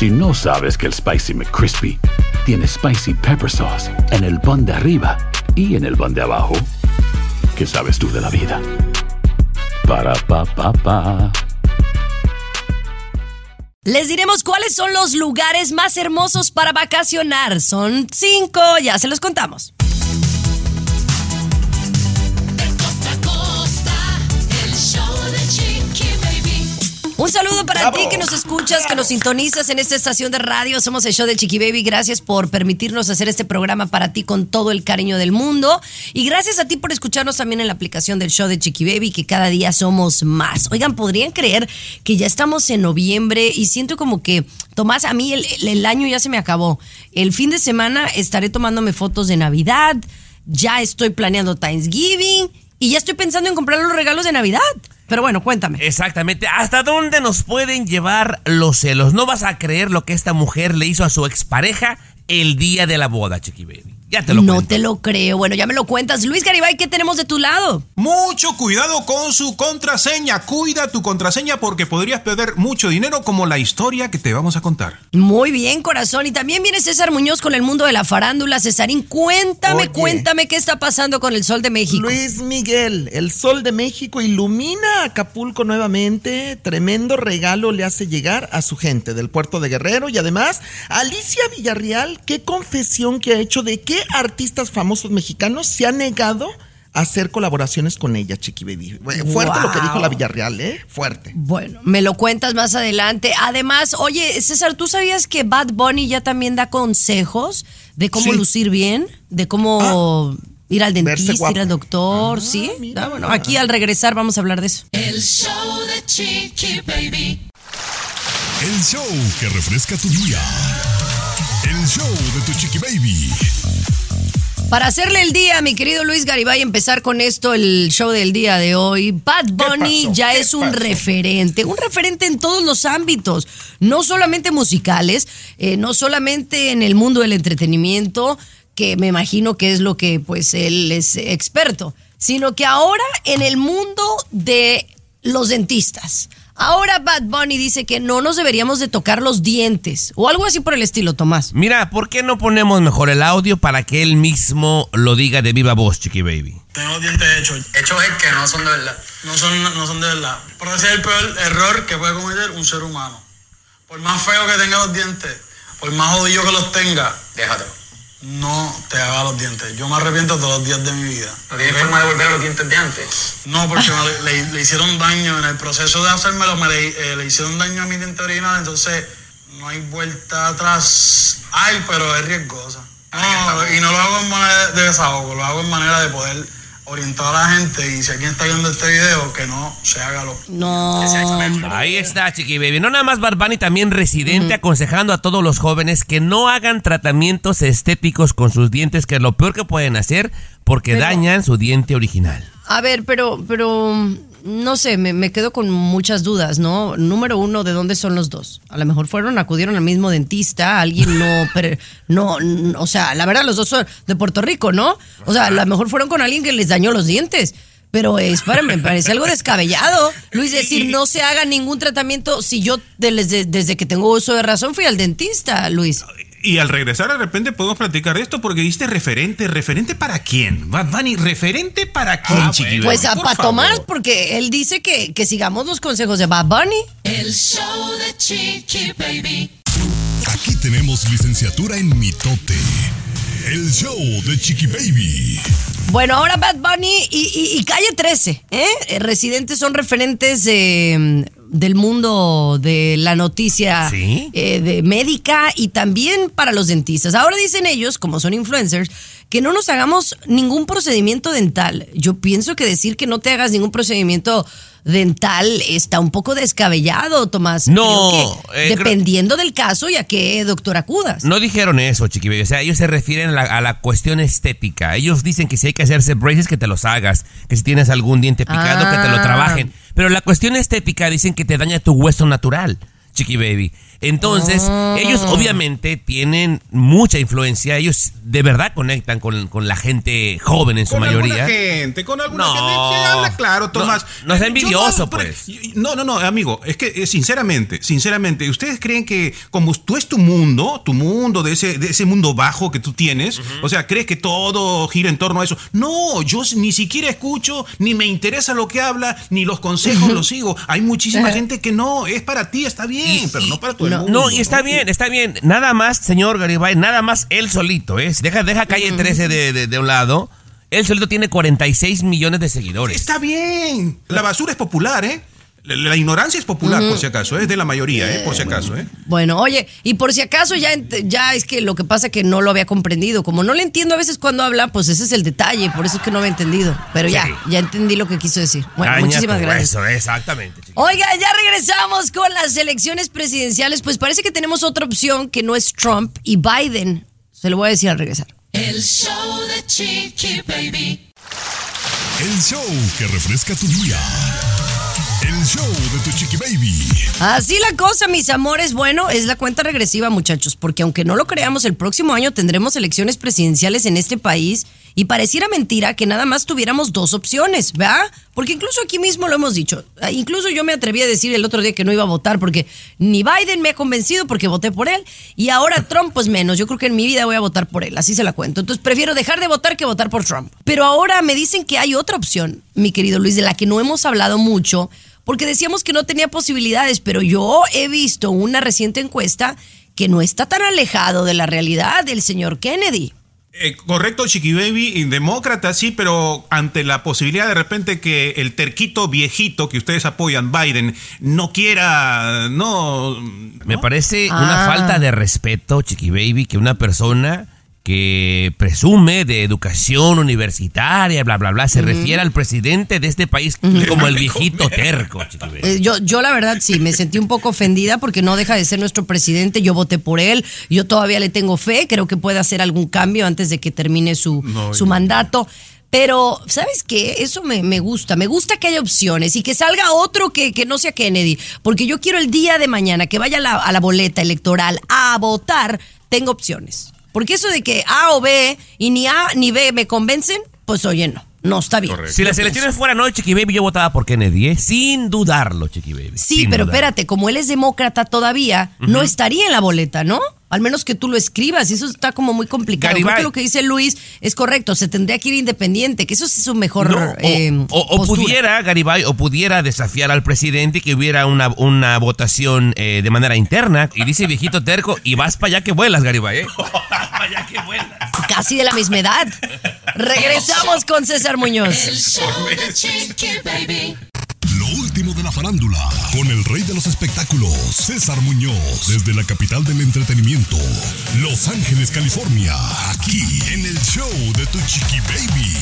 Si no sabes que el Spicy McCrispy tiene Spicy Pepper Sauce en el pan de arriba y en el pan de abajo, ¿qué sabes tú de la vida? Para, pa, pa, pa. Les diremos cuáles son los lugares más hermosos para vacacionar. Son cinco, ya se los contamos. Un saludo para ti que nos escuchas, que nos sintonizas en esta estación de radio. Somos el show de Chiqui Baby. Gracias por permitirnos hacer este programa para ti con todo el cariño del mundo. Y gracias a ti por escucharnos también en la aplicación del show de Chiqui Baby, que cada día somos más. Oigan, ¿podrían creer que ya estamos en noviembre y siento como que, Tomás, a mí el, el año ya se me acabó. El fin de semana estaré tomándome fotos de Navidad, ya estoy planeando Thanksgiving y ya estoy pensando en comprar los regalos de Navidad. Pero bueno, cuéntame. Exactamente. ¿Hasta dónde nos pueden llevar los celos? No vas a creer lo que esta mujer le hizo a su expareja el día de la boda, Chiqui Baby. Ya te lo no cuento. te lo creo. Bueno, ya me lo cuentas. Luis Garibay, ¿qué tenemos de tu lado? Mucho cuidado con su contraseña. Cuida tu contraseña porque podrías perder mucho dinero como la historia que te vamos a contar. Muy bien, corazón. Y también viene César Muñoz con el mundo de la farándula. Cesarín, cuéntame, Oye. cuéntame qué está pasando con el Sol de México. Luis Miguel, el sol de México ilumina Acapulco nuevamente. Tremendo regalo le hace llegar a su gente del puerto de Guerrero. Y además, Alicia Villarreal, qué confesión que ha hecho de qué artistas famosos mexicanos se ha negado a hacer colaboraciones con ella, Chiqui Baby. Fuerte lo que dijo la Villarreal, ¿eh? Fuerte. Bueno, me lo cuentas más adelante. Además, oye, César, ¿tú sabías que Bad Bunny ya también da consejos de cómo Sí. lucir bien? De cómo ir al dentista, ir al doctor, Ah, ¿sí? mira. Ah, bueno, aquí al regresar vamos a hablar de eso. El show de Chiqui Baby. El show que refresca tu día. El show de tu chiqui baby. Para hacerle el día, mi querido Luis Garibay, empezar con esto, el show del día de hoy. Bad Bunny ya ¿Qué es un pasó? referente, un referente en todos los ámbitos, no solamente musicales, eh, no solamente en el mundo del entretenimiento, que me imagino que es lo que pues él es experto, sino que ahora en el mundo de los dentistas. Ahora Bad Bunny dice que no nos deberíamos de tocar los dientes o algo así por el estilo, Tomás. Mira, ¿por qué no ponemos mejor el audio para que él mismo lo diga de viva voz, Chiqui Baby? Tengo los dientes hechos. Hechos es que no son de verdad. No son, no son de verdad. Pero ese es el peor error que puede cometer un ser humano. Por más feo que tenga los dientes, por más jodido que los tenga, déjatelo. No te haga los dientes. Yo me arrepiento todos los días de mi vida. ¿No tienes forma de volver a los dientes de antes? No, porque le hicieron daño. En el proceso de hacérmelo, me le, eh, le hicieron daño a mi diente original, entonces no hay vuelta atrás. Ay, pero es riesgosa. No, y no lo hago en manera de desahogo, lo hago en manera de poder orientar a la gente y si alguien está viendo este video, que no se haga lo No. Ahí está, Chiqui Baby. No nada más Bad Bunny, también Residente aconsejando a todos los jóvenes que no hagan tratamientos estéticos con sus dientes, que es lo peor que pueden hacer porque Pero- dañan su diente original. A ver, pero, pero, no sé, me, me quedo con muchas dudas, ¿no? Número uno, ¿de dónde son los dos? A lo mejor fueron, acudieron al mismo dentista, alguien no, pero, no, o sea, la verdad, los dos son de Puerto Rico, ¿no? O sea, a lo mejor fueron con alguien que les dañó los dientes. Pero espérame, me parece algo descabellado. Luis, decir, no se haga ningún tratamiento si yo de- desde, desde que tengo uso de razón fui al dentista, Luis. Y al regresar de repente podemos platicar de esto porque diste referente. ¿Referente para quién? Bad Bunny, ¿referente para quién, Chiqui Baby? Pues a Por para. Tomás, porque él dice que, que sigamos los consejos de Bad Bunny. El show de Chiqui Baby. Aquí tenemos licenciatura en mitote. El show de chiqui baby. Bueno, ahora Bad Bunny y, y- y Calle 13, ¿eh? Eh, Residentes son referentes de, mm, del mundo de la noticia ¿Sí? eh, de médica y también para los dentistas. Ahora dicen ellos, como son influencers, que no nos hagamos ningún procedimiento dental. Yo pienso que decir que no te hagas ningún procedimiento dental está un poco descabellado, Tomás. No, Creo que eh, creo- dependiendo del caso y a qué doctor acudas. No dijeron eso, Chiqui Baby. O sea, ellos se refieren a la, a la cuestión estética. Ellos dicen que si hay que hacerse braces, que te los hagas. Que si tienes algún diente picado, que te lo Ah. trabajen. Pero la cuestión estética dicen que te daña tu hueso natural. Chiqui Baby. Entonces, Ah. ellos obviamente tienen mucha influencia, ellos de verdad conectan con, con la gente joven en su con mayoría. alguna gente, con alguna No. gente. habla claro, Tomás. No, no Eh, envidioso, pues. No, no, no, amigo. Es que, eh, sinceramente, sinceramente, ¿ustedes creen que como tú es tu mundo, tu mundo, de ese, de ese mundo bajo que tú tienes, o sea, crees que todo gira en torno a eso? No, yo ni siquiera escucho, ni me interesa lo que habla, ni los consejos los sigo. Hay muchísima gente que no, es para ti, está bien, pero no para No, mundo. no, y está bien, está bien. Nada más, señor Garibay, nada más él solito, ¿eh? Deja, deja calle 13 de, de- de un lado. Él solito tiene 46 millones de seguidores. Está bien. La basura es popular, ¿eh? La, ignorancia es popular, por si acaso, es de la mayoría, ¿eh? Por si acaso, ¿eh? Bueno, oye, y por si acaso ya, ya es que lo que pasa que no lo había comprendido. Como no le entiendo a veces cuando habla, pues ese es el detalle, por eso es que no había entendido. Pero ya, Sí. ya entendí lo que quiso decir. Bueno, Daña muchísimas gracias. hueso, exactamente. Oiga, ya regresamos con las elecciones presidenciales. Pues parece que tenemos otra opción que no es Trump y Biden. Se lo voy a decir al regresar. El show de Chiqui Baby. El show que refresca tu día. El show de tu chiqui baby. Así la cosa, mis amores. Bueno, es la cuenta regresiva, muchachos, porque aunque no lo creamos, el próximo año tendremos elecciones presidenciales en este país y pareciera mentira que nada más tuviéramos dos opciones, ¿verdad? Porque incluso aquí mismo lo hemos dicho. Ah, Incluso yo me atreví a decir el otro día que no iba a votar porque ni Biden me ha convencido porque voté por él y ahora Trump pues menos. Yo creo que en mi vida voy a votar por él, así se la cuento. Entonces prefiero dejar de votar que votar por Trump. Pero ahora me dicen que hay otra opción, mi querido Luis, de la que no hemos hablado mucho porque decíamos que no tenía posibilidades, pero yo he visto una reciente encuesta que no está tan alejado de la realidad del señor Kennedy. Eh, correcto, Chiqui Baby, y demócrata, sí, pero ante la posibilidad de repente que el terquito viejito que ustedes apoyan, Biden, no quiera, no... Me parece Ah. una falta de respeto, Chiqui Baby, que una persona que presume de educación universitaria, bla, bla, bla, se refiere al presidente de este país como el viejito terco. Eh, yo, yo la verdad sí, me sentí un poco ofendida porque no deja de ser nuestro presidente, yo voté por él, yo todavía le tengo fe, creo que puede hacer algún cambio antes de que termine su, No, su no. mandato. Pero, ¿sabes qué? Eso me, me gusta. Me gusta que haya opciones y que salga otro que, que no sea Kennedy. Porque yo quiero el día de mañana que vaya a la, a la boleta electoral a votar, tenga opciones. Porque eso de que A o B y ni A ni B me convencen, pues oye, no. No está bien. Si las elecciones fueran hoy, Chiqui Baby, yo votaba por Kennedy, ¿eh? Sin dudarlo, Chiqui Baby. Sí, sin pero dudarlo. espérate, como él es demócrata todavía, no estaría en la boleta, ¿no? Al menos que tú lo escribas, y eso está como muy complicado. Creo Garibay. que lo que dice Luis es correcto, se tendría que ir independiente, que eso es su mejor No, o, eh, o- o postura. pudiera, Garibay, o pudiera desafiar al presidente y que hubiera una, una votación eh, de manera interna. Y dice viejito terco, y vas para allá que vuelas, Garibay, ¿eh? para allá que vuelas. Casi de la misma edad. Regresamos con César El Muñoz. show de Chiqui Baby. Lo último de la farándula. Con el rey de los espectáculos, César Muñoz. Desde la capital del entretenimiento, Los Ángeles, California. Aquí en el show de tu chiqui baby.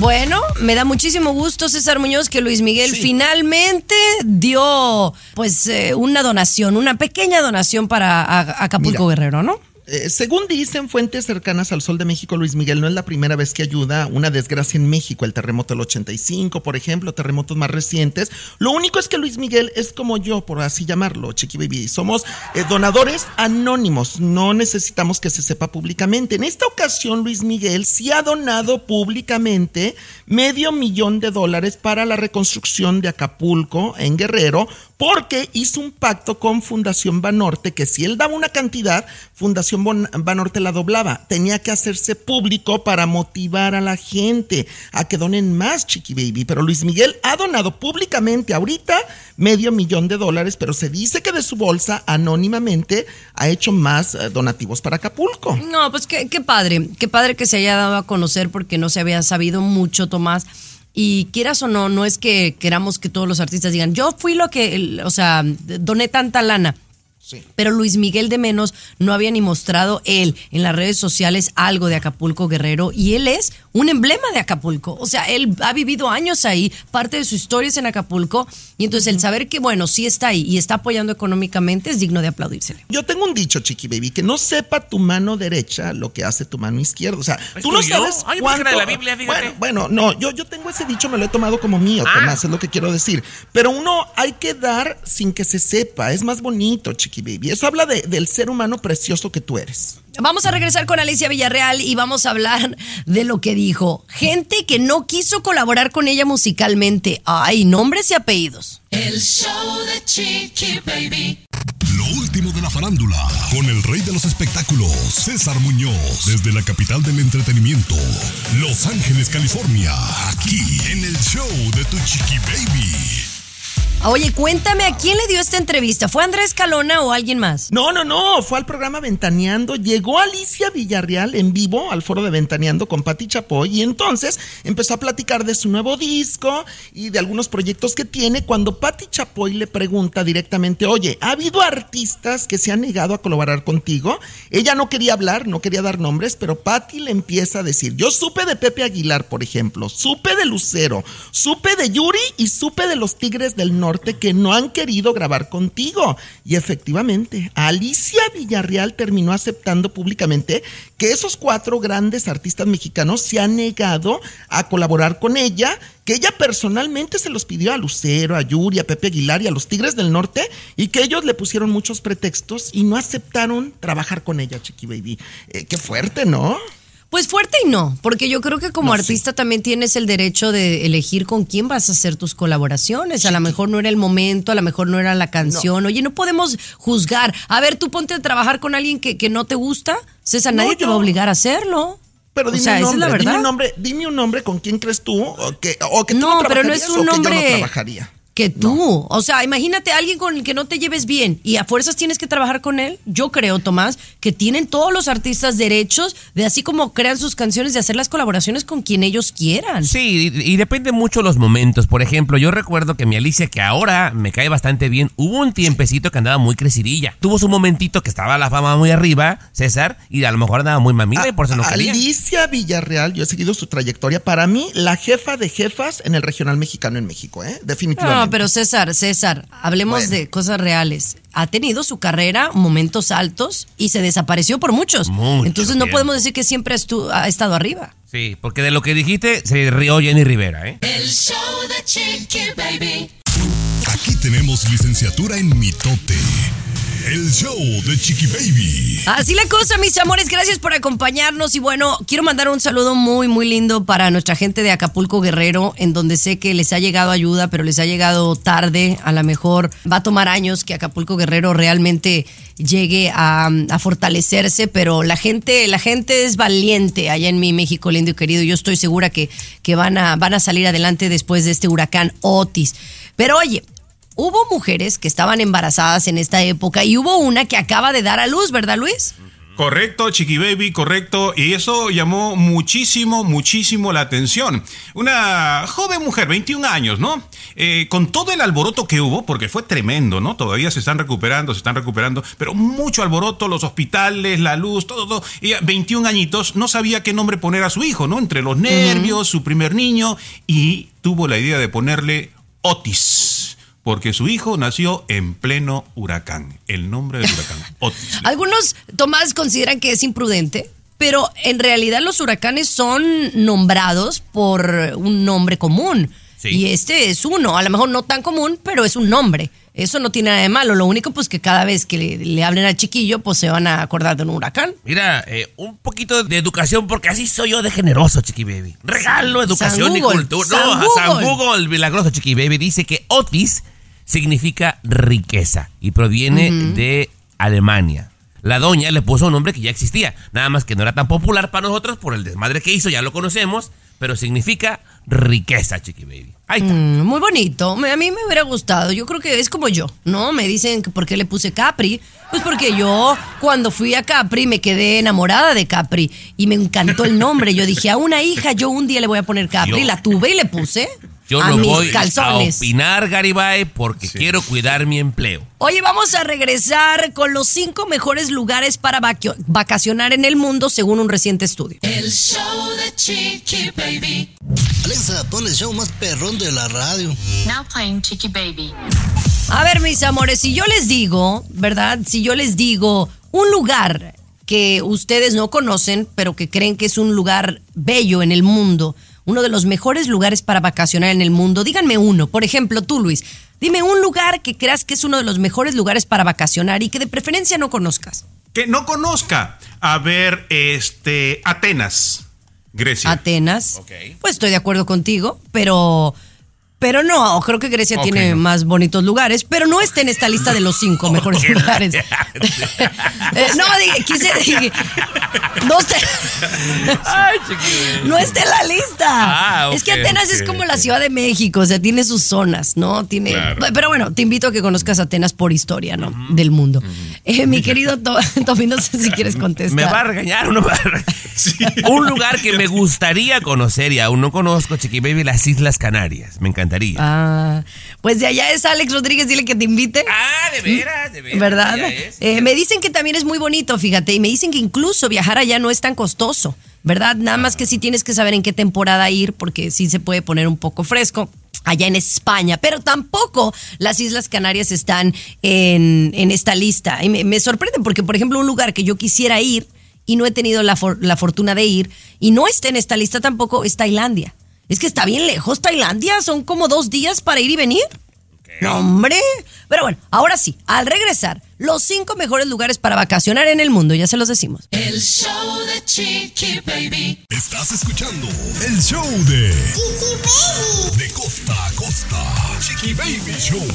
Bueno, me da muchísimo gusto, César Muñoz, que Luis Miguel finalmente dio pues eh, una donación, una pequeña donación para a- Acapulco Mira. Guerrero, ¿no? Eh, según dicen fuentes cercanas al Sol de México, Luis Miguel no es la primera vez que ayuda una desgracia en México, el terremoto del 85, por ejemplo, terremotos más recientes. Lo único es que Luis Miguel es como yo, por así llamarlo, Chiqui Baby. Somos eh, donadores anónimos, no necesitamos que se sepa públicamente. En esta ocasión, Luis Miguel sí ha donado públicamente medio millón de dólares para la reconstrucción de Acapulco en Guerrero, porque hizo un pacto con Fundación Banorte que si él daba una cantidad, Fundación Banorte la doblaba. Tenía que hacerse público para motivar a la gente a que donen más, Chiqui Baby. Pero Luis Miguel ha donado públicamente ahorita medio millón de dólares, pero se dice que de su bolsa anónimamente ha hecho más eh, donativos para Acapulco. No, pues qué, qué padre, qué padre que se haya dado a conocer porque no se había sabido mucho, Tomás. Y quieras o no, no es que queramos que todos los artistas digan, yo fui lo que, o sea, doné tanta lana. Sí. Pero Luis Miguel de Menos no había ni mostrado él en las redes sociales algo de Acapulco Guerrero y él es un emblema de Acapulco. O sea, él ha vivido años ahí, parte de su historia es en Acapulco y entonces el saber que, bueno, sí está ahí y está apoyando económicamente es digno de aplaudírsele. Yo tengo un dicho, Chiqui Baby, que no sepa tu mano derecha lo que hace tu mano izquierda. O sea, ¿Es tú no sabes Ay, cuánto... de la Biblia, fíjate. Bueno, bueno, no, yo, yo tengo ese dicho, me lo he tomado como mío, Ah. Tomás, es lo que quiero decir. Pero uno hay que dar sin que se sepa, es más bonito, Chiqui Baby. Eso habla de- del ser humano precioso que tú eres. Vamos a regresar con Alicia Villarreal y vamos a hablar de lo que dijo. Gente que no quiso colaborar con ella musicalmente. Ay, nombres y apellidos. El show de Chiqui Baby. Lo último de la farándula, con el rey de los espectáculos, César Muñoz, desde la capital del entretenimiento, Los Ángeles, California, aquí en el show de Tu Chiqui Baby. Oye, cuéntame a quién le dio esta entrevista. ¿Fue Andrés Calona o alguien más? No, no, no, fue al programa Ventaneando, llegó Alicia Villarreal en vivo al foro de Ventaneando con Patti Chapoy y entonces empezó a platicar de su nuevo disco y de algunos proyectos que tiene cuando Patti Chapoy le pregunta directamente, oye, ¿ha habido artistas que se han negado a colaborar contigo? Ella no quería hablar, no quería dar nombres, pero Patti le empieza a decir, yo supe de Pepe Aguilar, por ejemplo, supe de Lucero, supe de Yuri y supe de los Tigres del Norte que no han querido grabar contigo. Y efectivamente, Alicia Villarreal terminó aceptando públicamente que esos cuatro grandes artistas mexicanos se han negado a colaborar con ella, que ella personalmente se los pidió a Lucero, a Yuri, a Pepe Aguilar y a los Tigres del Norte, y que ellos le pusieron muchos pretextos y no aceptaron trabajar con ella, Chiqui Baby. Eh, qué fuerte, ¿no? Pues fuerte y no, porque yo creo que como No, sí. artista también tienes el derecho de elegir con quién vas a hacer tus colaboraciones. A lo mejor no era el momento, a lo mejor no era la canción. Oye, no podemos juzgar. A ver, tú ponte a trabajar con alguien que, que no te gusta. César, No, nadie te va a obligar a hacerlo. Pero O dime sea, un esa es la nombre, dime un nombre, dime un nombre con quién crees tú o que, o que tú No, no, pero no es un o que yo nombre no trabajaría. Que tú. O sea, imagínate a alguien con el que no te lleves bien y a fuerzas tienes que trabajar con él. Yo creo, Tomás, que tienen todos los artistas derechos de así como crean sus canciones, de hacer las colaboraciones con quien ellos quieran. Sí, y, y depende mucho los momentos. Por ejemplo, yo recuerdo que mi Alicia, que ahora me cae bastante bien, hubo un tiempecito que andaba muy crecidilla. Tuvo su momentito que estaba la fama muy arriba, César, y a lo mejor andaba muy mamila y por eso no quería. Alicia Villarreal, yo he seguido su trayectoria. Para mí, la jefa de jefas en el regional mexicano en México, ¿eh? Definitivamente. No, pero César, César, hablemos Bueno. de cosas reales. Ha tenido su carrera momentos altos y se desapareció por muchos. Mucho Entonces no podemos decir que siempre ha estado arriba. Sí, porque de lo que dijiste se rió Jenny Rivera, ¿eh? El show de Chiqui Baby. Aquí tenemos licenciatura en mitote. El show de Chiqui Baby. Así la cosa, mis amores, gracias por acompañarnos y bueno, quiero mandar un saludo muy, muy lindo para nuestra gente de Acapulco Guerrero, en donde sé que les ha llegado ayuda, pero les ha llegado tarde, a lo mejor va a tomar años que Acapulco Guerrero realmente llegue a, a fortalecerse, pero la gente, la gente es valiente allá en mi México lindo y querido, yo estoy segura que, que van, a, van a salir adelante después de este huracán Otis. Pero oye, Hubo mujeres que estaban embarazadas en esta época y hubo una que acaba de dar a luz, ¿verdad, Luis? Correcto, Chiqui Baby, correcto. Y eso llamó muchísimo, muchísimo la atención. Una joven mujer, 21 años, ¿no? Eh, con todo el alboroto que hubo, porque fue tremendo, ¿no? Todavía se están recuperando, se están recuperando, pero mucho alboroto, los hospitales, la luz, todo, todo. Ella, 21 añitos, no sabía qué nombre poner a su hijo, ¿no? Entre los nervios, su primer niño, y tuvo la idea de ponerle Otis. Porque su hijo nació en pleno huracán. El nombre del huracán, Otis. Algunos, Tomás, consideran que es imprudente, pero en realidad los huracanes son nombrados por un nombre común. Sí. Y este es uno, a lo mejor no tan común, pero es un nombre. Eso no tiene nada de malo. Lo único, pues, que cada vez que le, le hablen al chiquillo, pues se van a acordar de un huracán. Mira, eh, un poquito de educación, porque así soy yo de generoso, Chiqui Baby. Regalo, educación y Google, cultura. San no, San Google. Google, el milagroso Chiqui Baby, dice que Otis significa riqueza y proviene de Alemania. La doña le puso un nombre que ya existía, nada más que no era tan popular para nosotros por el desmadre que hizo, ya lo conocemos, pero significa riqueza, Chiqui Baby. Ahí está. Mm, muy bonito. A mí me hubiera gustado. Yo creo que es como yo, ¿no? Me dicen que por qué le puse Capri. Pues porque yo cuando fui a Capri me quedé enamorada de Capri y me encantó el nombre. Yo dije, a una hija yo un día le voy a poner Capri. La tuve y le puse. Yo a no mis voy calzones. a opinar, Garibay, porque quiero cuidar mi empleo. Oye, vamos a regresar con los cinco mejores lugares para vacacionar en el mundo según un reciente estudio. El show de Chiqui Baby. Alexa, pon el show más perrón de la radio. Now playing Chiqui Baby. A ver, mis amores, si yo les digo, ¿verdad? Si yo les digo un lugar que ustedes no conocen, pero que creen que es un lugar bello en el mundo, uno de los mejores lugares para vacacionar en el mundo, díganme uno. Por ejemplo, tú, Luis, dime un lugar que creas que es uno de los mejores lugares para vacacionar y que de preferencia no conozcas. Que no conozca. A ver, este, Atenas, Grecia. Atenas. Pues estoy de acuerdo contigo, pero. Pero no, creo que Grecia tiene no. más bonitos lugares, pero no está en esta lista de los cinco mejores lugares. Eh, no, dije, quise dije, no está, Ay, no está en la lista. Ah, Es que Atenas es como la Ciudad de México, o sea, tiene sus zonas, ¿no? Tiene, Claro. pero bueno, te invito a que conozcas Atenas por historia, ¿no? Del mundo. Eh, mi querido To- Tommy, no sé si quieres contestar. Me va a regañar, ¿no? me va a regañar. Un lugar que me gustaría conocer y aún no conozco, Chiqui Baby, las Islas Canarias. Me encantaría. Ah, pues de allá es Alex Rodríguez, dile que te invite. Ah, de veras, de veras. ¿Verdad? Eh, me dicen que también es muy bonito, fíjate, y me dicen que incluso viajar allá no es tan costoso, ¿verdad? Nada más que sí tienes que saber en qué temporada ir, porque sí se puede poner un poco fresco. Allá en España, pero tampoco las Islas Canarias están en, en esta lista. Y me, me sorprende porque, por ejemplo, un lugar que yo quisiera ir y no he tenido la, for- la fortuna de ir y no está en esta lista tampoco es Tailandia. Es que está bien lejos Tailandia, son como dos días para ir y venir. No, hombre. Pero bueno, ahora sí, al regresar, los cinco mejores lugares para vacacionar en el mundo, ya se los decimos. El show de Chiqui Baby. Estás escuchando el show de De costa a costa. Chiqui Baby Show.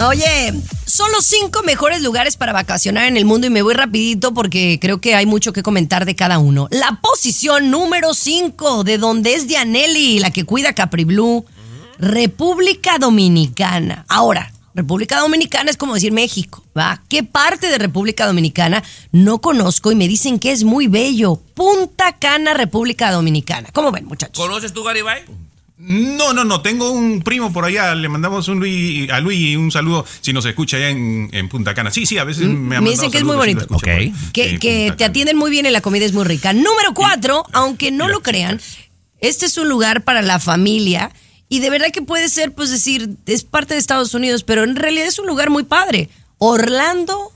Oye, son los cinco mejores lugares para vacacionar en el mundo y me voy rapidito porque creo que hay mucho que comentar de cada uno. La posición número cinco, de donde es Dianelli, la que cuida Capri Blue, República Dominicana. Ahora, República Dominicana es como decir México, ¿va? ¿Qué parte de República Dominicana no conozco y me dicen que es muy bello? Punta Cana, República Dominicana. ¿Cómo ven, muchachos? ¿Conoces tú, Garibay? No, no, no. Tengo un primo por allá. Le mandamos un Luis, a Luis un saludo si nos escucha allá en, en Punta Cana. Sí, sí, a veces me Mm, me mandado dicen que es muy bonito. por que, Punta te atienden muy bien y la comida es muy rica. Número cuatro, aunque no lo crean, este es un lugar para la familia y de verdad que puede ser, pues decir, es parte de Estados Unidos, pero en realidad es un lugar muy padre. Orlando,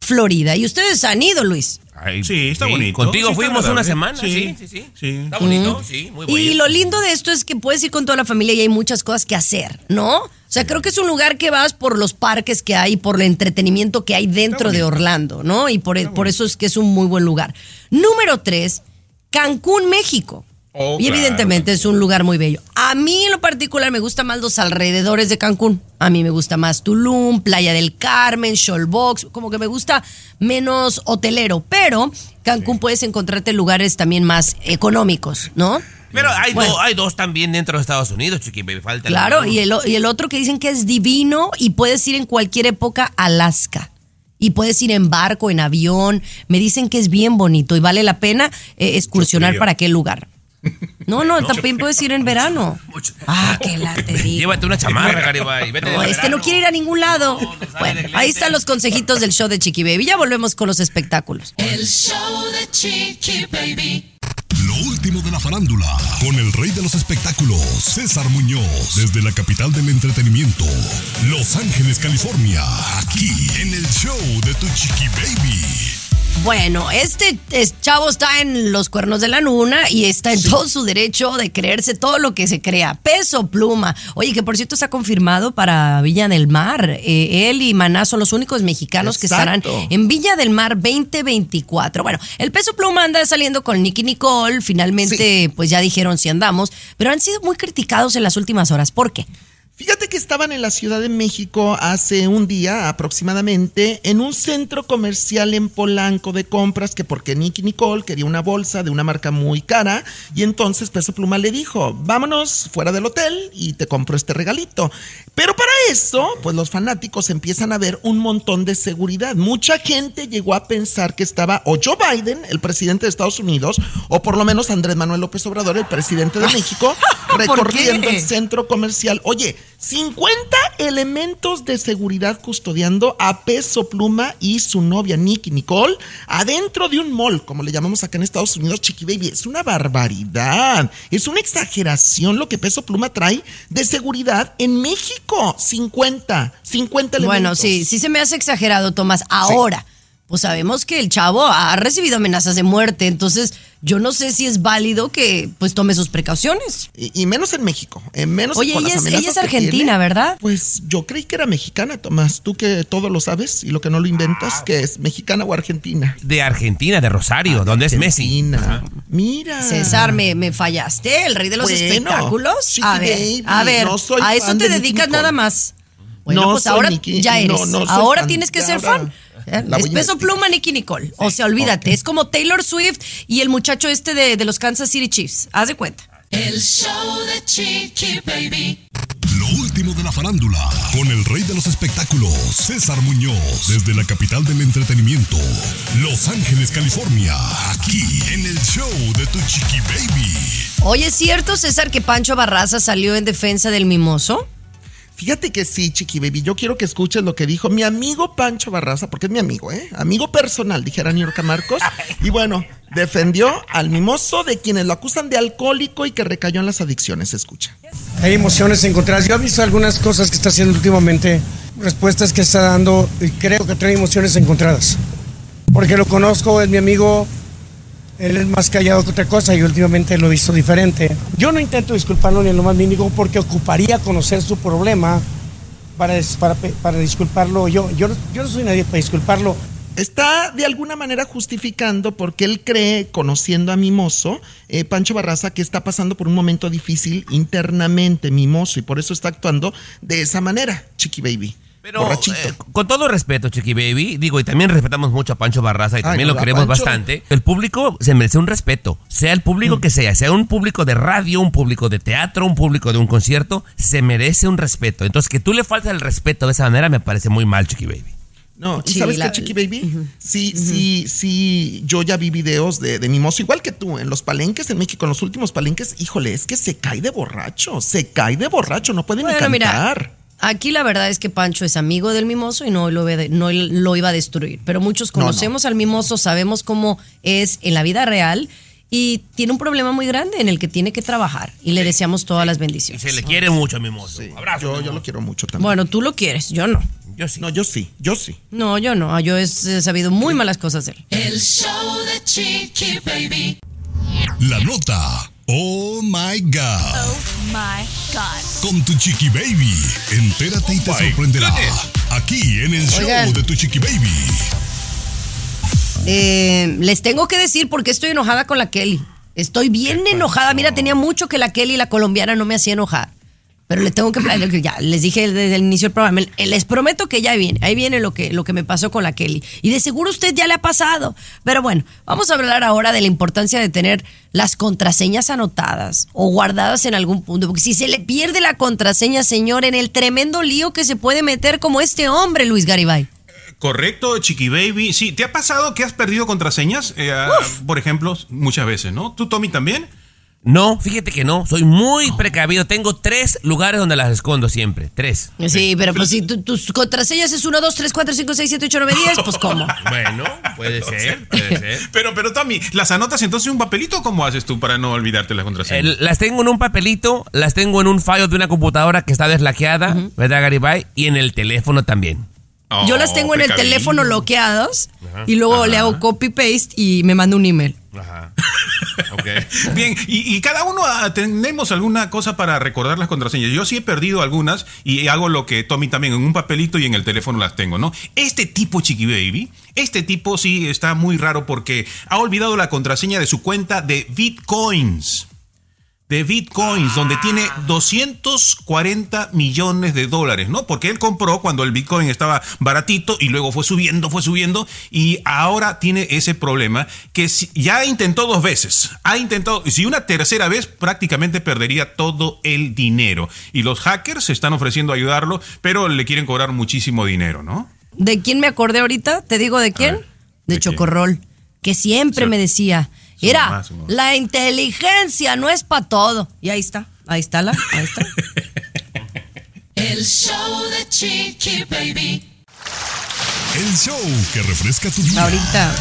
Florida. Y ustedes han ido, Luis. Ay, Sí, está bonito. Contigo Sí, fuimos una semana, sí, Sí, sí, sí. sí. Está bonito, sí, muy bonito. Y lo lindo de esto es que puedes ir con toda la familia y hay muchas cosas que hacer, ¿no? O sea, creo que es un lugar que vas por los parques que hay, por el entretenimiento que hay dentro de Orlando, ¿no? Y por, por eso es que es un muy buen lugar. Número tres, Cancún, México. Oh, y claro, evidentemente es un lugar muy bello. A mí en lo particular me gustan más los alrededores de Cancún. A mí me gusta más Tulum, Playa del Carmen, Shoalbox, como que me gusta menos hotelero. Pero Cancún puedes encontrarte lugares también más económicos, ¿no? Pero hay, Bueno. do- hay dos también dentro de Estados Unidos, Chiqui Baby. Falta Claro, y el, y el otro que dicen que es divino y puedes ir en cualquier época a Alaska. Y puedes ir en barco, en avión. Me dicen que es bien bonito y vale la pena eh, excursionar para aquel lugar. No, no, también puedes ir en verano. Ah, qué la te digo. Llévate una chamarra, Garibay. Vete No, este verano. no quiere ir a ningún lado. Bueno, ahí están los consejitos del show de Chiqui Baby. Ya volvemos con los espectáculos. El show de Chiqui Baby. Lo último de la farándula, con el rey de los espectáculos, César Muñoz, desde la capital del entretenimiento, Los Ángeles, California, aquí en el show de Tu Chiqui Baby. Bueno, este es- chavo está en los cuernos de la luna y está en todo su derecho de creerse todo lo que se crea. Peso pluma. Oye, que por cierto está confirmado para Villa del Mar. Eh, él y Maná son los únicos mexicanos que estarán en Villa del Mar 2024. Bueno, el peso pluma anda saliendo con Nicky Nicole. Finalmente, pues ya dijeron si andamos, pero han sido muy criticados en las últimas horas. ¿Por qué? Fíjate que estaban en la Ciudad de México hace un día aproximadamente en un centro comercial en Polanco de compras que porque Nicky Nicole quería una bolsa de una marca muy cara y entonces Peso Pluma le dijo, vámonos fuera del hotel y te compro este regalito. Pero para eso, pues los fanáticos empiezan a ver un montón de seguridad. Mucha gente llegó a pensar que estaba o Joe Biden, el presidente de Estados Unidos, o por lo menos Andrés Manuel López Obrador, el presidente de México, recorriendo el centro comercial. Oye, 50 elementos de seguridad custodiando a Peso Pluma y su novia Nicky Nicole adentro de un mall, como le llamamos acá en Estados Unidos, Chiqui Baby. Es una barbaridad. Es una exageración lo que Peso Pluma trae de seguridad en México. 50, 50 elementos. Bueno, sí, sí se me hace exagerado, Tomás. Ahora, pues sabemos que el chavo ha recibido amenazas de muerte, entonces yo no sé si es válido que pues tome sus precauciones. Y, y menos en México. En menos Oye, con las ella es, amenazas ella es argentina, tiene. ¿verdad? Pues yo creí que era mexicana, Tomás. Tú que todo lo sabes y lo que no lo inventas, que es mexicana o argentina. De Argentina, de Rosario, donde es Messi. Argentina. Mira. César, me, me fallaste, el rey de los Bueno, espectáculos. A ver, Baby, a ver, no soy a eso te de dedicas Nicole. nada más. Bueno, No pues ahora Nicky- ya eres. no, no soy ahora fan. tienes que Ya ser ahora fan. ¿Eh? la Es peso pluma Nicky Nicole. O sea, olvídate. Es como Taylor Swift y el muchacho este de, de los Kansas City Chiefs. Haz de cuenta. El show de Chiqui Baby. Lo último de la farándula, con el rey de los espectáculos, César Muñoz, desde la capital del entretenimiento, Los Ángeles, California, aquí en el show de Tu Chiqui Baby. Oye, ¿es cierto, César, que Pancho Barraza salió en defensa del mimoso? Fíjate que sí, Chiqui Baby. Yo quiero que escuches lo que dijo mi amigo Pancho Barraza, porque es mi amigo, ¿eh? Amigo personal, dijera New York Marcos. Y bueno, defendió al mimoso de quienes lo acusan de alcohólico y que recayó en las adicciones. Escucha. Hay emociones encontradas. Yo he visto algunas cosas que está haciendo últimamente, respuestas que está dando y creo que trae emociones encontradas. Porque lo conozco, es mi amigo, él es más callado que otra cosa y últimamente lo he visto diferente. Yo no intento disculparlo ni en lo más mínimo porque ocuparía conocer su problema para, para, para disculparlo. Yo, yo, yo no soy nadie para disculparlo. Está de alguna manera justificando porque él cree, conociendo a Mimoso, eh, Pancho Barraza, que está pasando por un momento difícil internamente, Mimoso, y por eso está actuando de esa manera, Chiqui Baby. Pero eh, con todo respeto, Chiqui Baby, digo, y también respetamos mucho a Pancho Barraza y Ay, también no, lo queremos Pancho. bastante. El público se merece un respeto, sea el Mm. público que sea, sea un público de radio, un público de teatro, un público de un concierto, se merece un respeto. Entonces, que tú le faltes el respeto de esa manera me parece muy mal, Chiqui Baby. No, ¿y Sí, sabes la- qué, Chiqui Baby? Sí, sí, sí, yo ya vi videos de, de Mimoso, igual que tú, en los palenques en México, en los últimos palenques, híjole, es que se cae de borracho, se cae de borracho, no puede ni Bueno, mira, cantar. Aquí la verdad es que Pancho es amigo del mimoso y no lo, no lo iba a destruir. Pero muchos No, no. conocemos al mimoso, sabemos cómo es en la vida real y tiene un problema muy grande en el que tiene que trabajar. Y le deseamos todas las Y bendiciones. se le quiere mucho a Mimoso. Abrazo. Yo, yo lo quiero mucho también. Bueno, tú lo quieres, yo no. Yo sí. No, yo sí, yo sí. No, yo no. Yo he he sabido muy malas cosas de él. El show de Chiqui Baby. La nota. Oh my God. Oh my God. Con tu Chiqui Baby. Entérate y te sorprenderá. Aquí en el show Oigan. de Tu Chiqui Baby. Eh, les tengo que decir por qué estoy enojada con la Kelly. Estoy bien enojada. Mira, tenía mucho que la Kelly, la colombiana, no me hacía enojar. Pero le tengo que ya les dije desde el inicio del programa, les prometo que ya viene, ahí viene lo que, lo que me pasó con la Kelly. Y de seguro usted ya le ha pasado. Pero bueno, vamos a hablar ahora de la importancia de tener las contraseñas anotadas o guardadas en algún punto. Porque si se le pierde la contraseña, señor, en el tremendo lío que se puede meter como este hombre, Luis Garibay. Correcto, Chiqui Baby. Sí, ¿te ha pasado que has perdido contraseñas? Eh, ah, por ejemplo, muchas veces, ¿no? ¿Tú, Tommy, también? No, fíjate que no. Soy muy precavido. Tengo tres lugares donde las escondo siempre. Tres. Sí, pero pues si tu- tus contraseñas es 1, 2, 3, 4, 5, 6, 7, 8, 9, 10, pues ¿cómo? Bueno, puede ser, puede ser. Pero, pero, Tommy, ¿las anotas entonces en un papelito o cómo haces tú para no olvidarte las Eh, contraseñas? las tengo en un papelito, las tengo en un fallo de una computadora que está deslaqueada, ¿verdad, Garibay? Y en el teléfono también. Oh, Yo las tengo en el precavido. teléfono bloqueadas y luego le hago copy paste y me manda un email. Ajá. Ok. Bien, y, y cada uno ah, tenemos alguna cosa para recordar las contraseñas. Yo sí he perdido algunas y hago lo que Tommy también, en un papelito y en el teléfono las tengo, ¿no? Este tipo, Chiqui Baby, este tipo sí está muy raro porque ha olvidado la contraseña de su cuenta de Bitcoins. De bitcoins, donde tiene 240 millones de dólares, ¿no? Porque él compró cuando el bitcoin estaba baratito y luego fue subiendo, fue subiendo y ahora tiene ese problema que ya intentó dos veces, ha intentado, y si una tercera vez prácticamente perdería todo el dinero. Y los hackers se están ofreciendo a ayudarlo, pero le quieren cobrar muchísimo dinero, ¿no? ¿De quién me acordé ahorita? ¿Te digo de quién? ver, de ¿de quién? Chocorrol, que siempre me decía, mira, mamá, su mamá". la inteligencia no es para todo. Y ahí está, ahí está la, ahí está. El show de Chiqui Baby. El show que refresca tu día. Ahorita.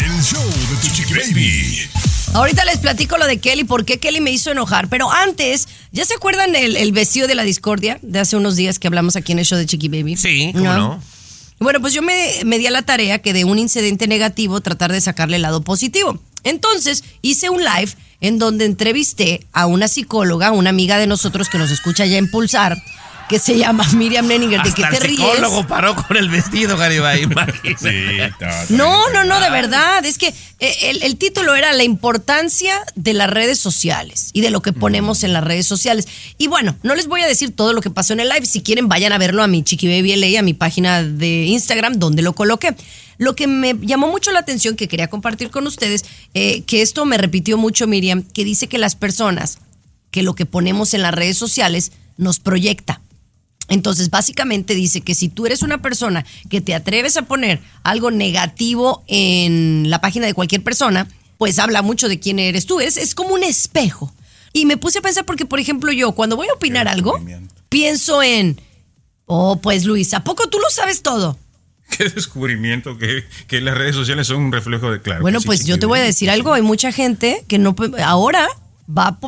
El show de tu chiqui baby. Ahorita les platico lo de Kelly, por qué Kelly me hizo enojar. Pero antes, ¿ya se acuerdan el, el vestido de la discordia de hace unos días que hablamos aquí en el show de Chiqui Baby? Sí, ¿cómo no? Bueno, pues yo me, me di a la tarea que de un incidente negativo tratar de sacarle el lado positivo. Entonces hice un live en donde entrevisté a una psicóloga, una amiga de nosotros que nos escucha ya en Pulsar, que se llama Miriam Leninger. ¿De qué te el ríes? psicólogo paró con el vestido, Garibay. imagínate. No, no, no, de verdad. Es que eh, el, el título era La importancia de las redes sociales y de lo que ponemos en las redes sociales. Y bueno, no les voy a decir todo lo que pasó en el live. Si quieren, vayan a verlo a mi Chiqui Baby LA, a mi página de Instagram, donde lo coloqué. Lo que me llamó mucho la atención, que quería compartir con ustedes, eh, que esto me repitió mucho Miriam, que dice que las personas, que lo que ponemos en las redes sociales nos proyecta. Entonces, básicamente dice que si tú eres una persona que te atreves a poner algo negativo en la página de cualquier persona, pues habla mucho de quién eres tú. Es, es como un espejo. Y me puse a pensar porque, por ejemplo, yo cuando voy a opinar algo, pienso en, oh, pues Luis, ¿a poco tú lo sabes todo? Qué descubrimiento que, que las redes sociales son un reflejo de claro. bueno, pues sí, yo te voy a decir algo. Hay mucha gente que no ahora va a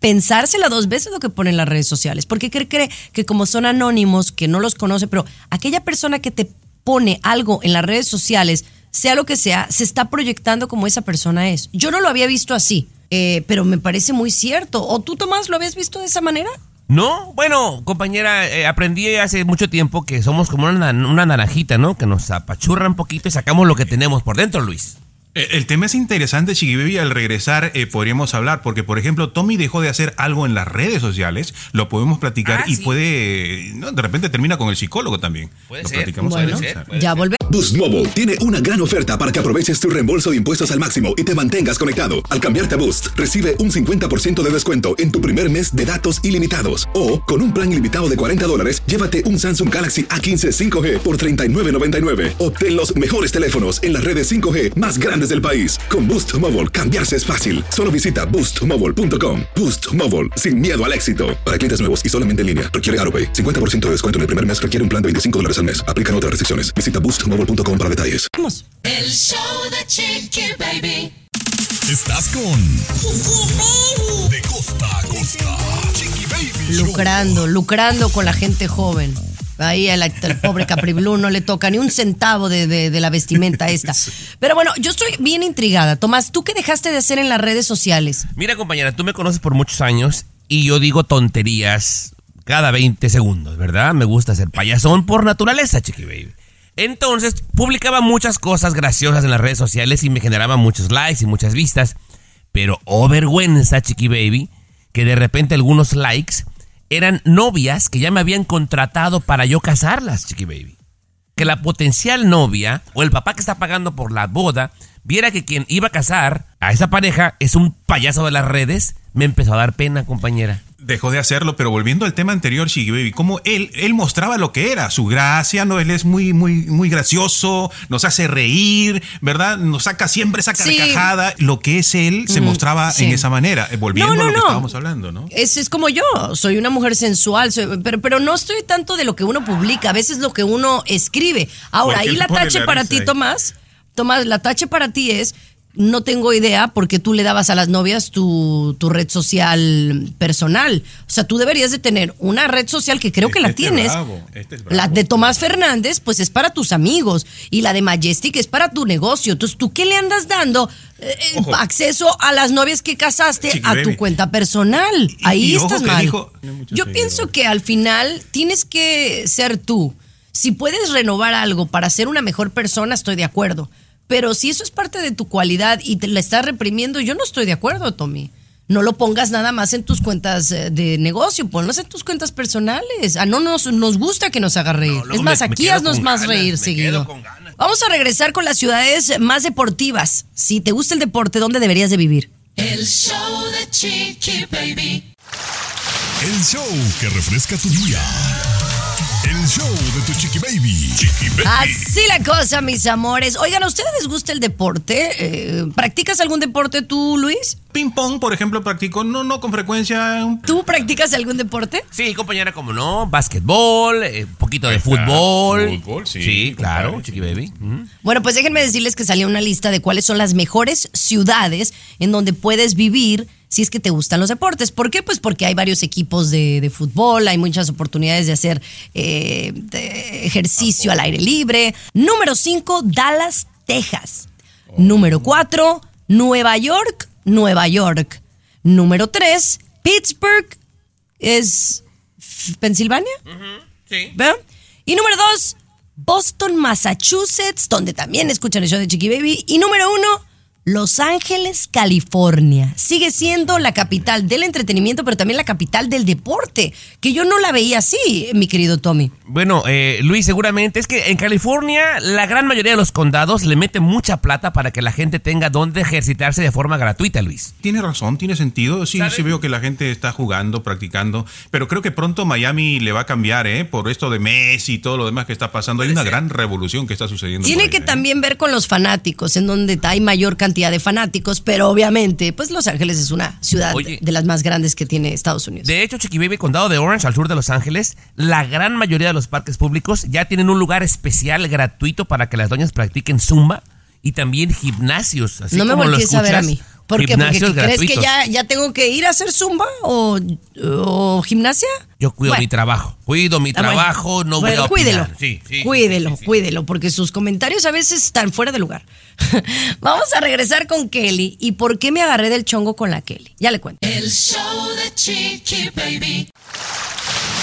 pensársela dos veces lo que pone en las redes sociales. Porque cree, cree que como son anónimos, que no los conoce, pero aquella persona que te pone algo en las redes sociales, sea lo que sea, se está proyectando como esa persona es. Yo no lo había visto así, eh, pero me parece muy cierto. ¿O tú, Tomás, lo habías visto de esa manera? No, bueno, compañera, eh, aprendí hace mucho tiempo que somos como una, una naranjita, ¿no? Que nos apachurra un poquito y sacamos lo que tenemos por dentro, Luis. Eh, El tema es interesante, Chiqui Baby, al regresar eh, podríamos hablar, porque por ejemplo, Tommy dejó de hacer algo en las redes sociales, lo podemos platicar Ah, y sí. puede, no, de repente termina con el psicólogo también. Puede lo ser. platicamos al ya volvemos. Boost Mobile tiene una gran oferta para que aproveches tu reembolso de impuestos al máximo y te mantengas conectado. Al cambiarte a Boost, recibe un 50% de descuento en tu primer mes de datos ilimitados. O, con un plan ilimitado de 40 dólares, llévate un Samsung Galaxy A15 5G por $39.99. Obtén los mejores teléfonos en las redes 5G más grandes del país. Con Boost Mobile, cambiarse es fácil. Solo visita boostmobile.com. Boost Mobile, sin miedo al éxito. Para clientes nuevos y solamente en línea, requiere AroPay. 50% de descuento en el primer mes requiere un plan de 25 dólares al mes. Aplican otras restricciones. Visita boostmobile.com para detalles. El show de Chiqui Baby. Estás con De costa a costa. Chiqui Baby Show. lucrando, lucrando con la gente joven. Ahí al, al pobre Capri Blue no le toca ni un centavo de, de- de la vestimenta esta. Pero bueno, yo estoy bien intrigada. Tomás, ¿tú qué dejaste de hacer en las redes sociales? Mira, compañera, tú me conoces por muchos años y yo digo tonterías cada 20 segundos, ¿verdad? Me gusta ser payasón por naturaleza, chiqui baby. Entonces, publicaba muchas cosas graciosas en las redes sociales y me generaba muchos likes y muchas vistas. Pero, oh vergüenza, chiqui baby, que de repente algunos likes eran novias que ya me habían contratado para yo casarlas, chiqui baby que la potencial novia o el papá que está pagando por la boda viera que quien iba a casar a esa pareja es un payaso de las redes, me empezó a dar pena, compañera. Dejó de hacerlo, pero volviendo al tema anterior, Shiggy Baby, como él, él mostraba lo que era, su gracia, ¿no? Él es muy, muy, muy gracioso, nos hace reír, ¿verdad? Nos saca, siempre saca Sí. carcajada. Lo que es él se Mm, mostraba sí. en esa manera, eh, volviendo No, no, a lo que no. estábamos hablando, ¿no? Es, es como yo, soy una mujer sensual, soy- pero, pero no estoy tanto de lo que uno publica, a veces lo que uno escribe. Ahora, ahí la tache para ti, ahí. Tomás, Tomás, la tache para ti es, no tengo idea porque tú le dabas a las novias tu, tu red social personal. O sea, tú deberías de tener una red social que creo que la Este es tienes. bravo, este es bravo. La de Tomás Fernández, pues es para tus amigos. Y la de Majestic es para tu negocio. Entonces, ¿tú qué le andas dando? Eh, eh, acceso a las novias que casaste Chiqui a baby. tu cuenta personal. Ahí y estás mal. dijo- Yo seguidores. pienso que al final tienes que ser tú. Si puedes renovar algo para ser una mejor persona, estoy de acuerdo. Pero si eso es parte de tu cualidad y te la estás reprimiendo, yo no estoy de acuerdo, Tommy. no lo pongas nada más en tus cuentas eh, de negocio, ponlos en tus cuentas personales. Ah, no nos, nos gusta que nos haga reír. es más, me- aquí haznos más ganas, reír seguido. Vamos a regresar con las ciudades más deportivas. Si te gusta el deporte, ¿dónde deberías de vivir? El show de Chiqui Baby. El show que refresca tu día. El show de tu chiqui baby. Chiqui baby. Así la cosa, mis amores. Oigan, ¿a ustedes les gusta el deporte? Eh, ¿Practicas algún deporte tú, Luis? Ping pong, por ejemplo, practico, no, no con frecuencia. ¿Tú practicas algún deporte? Sí, compañera, como no, básquetbol, eh, un poquito de fútbol. fútbol, sí, Sí, claro, compadre, chiqui baby. Bueno, pues déjenme decirles que salió una lista de cuáles son las mejores ciudades en donde puedes vivir si es que te gustan los deportes. ¿Por qué? Pues porque hay varios equipos de, de fútbol, hay muchas oportunidades de hacer eh, de ejercicio al aire libre. Número 5, Dallas, Texas. Número 4, Nueva York, Nueva York. Número 3, Pittsburgh, es Pensilvania. Sí. ¿Vean? Y número dos, Boston, Massachusetts, donde también escuchan el show de Chiqui Baby. Y número uno, Los Ángeles, California. Sigue siendo la capital del entretenimiento, pero también la capital del deporte, que yo no la veía así, mi querido Tommy. Bueno, eh, Luis, seguramente es que en California la gran mayoría de los condados le meten mucha plata para que la gente tenga donde ejercitarse de forma gratuita, Luis. Tiene razón, tiene sentido. Sí, ¿Sabe? sí veo que la gente está jugando, practicando, pero creo que pronto Miami le va a cambiar, ¿eh? Por esto de Messi y todo lo demás que está pasando. Hay una gran revolución que está sucediendo. Tiene que ¿eh? también ver con los fanáticos, en donde hay mayor cantidad de fanáticos, pero obviamente, pues Los Ángeles es una ciudad Oye. de las más grandes que tiene Estados Unidos. De hecho, Chiqui Baby, condado de Orange, al sur de Los Ángeles, la gran mayoría de los parques públicos ya tienen un lugar especial gratuito para que las doñas practiquen zumba y también gimnasios. Así no me como lo voltees a ver a escuchas, mí. ¿Por qué? Porque gimnasios ¿crees que ya, ya tengo que ir a hacer zumba o, o gimnasia? Yo cuido Bueno. mi trabajo. Cuido mi Ah, bueno. trabajo, no Bueno, voy a cuídelo, opinar. Sí, sí, cuídelo, sí, sí, sí. cuídelo, porque sus comentarios a veces están fuera de lugar. Vamos a regresar con Kelly. ¿Y por qué me agarré del chongo con la Kelly? Ya le cuento. El show de Chiqui Baby.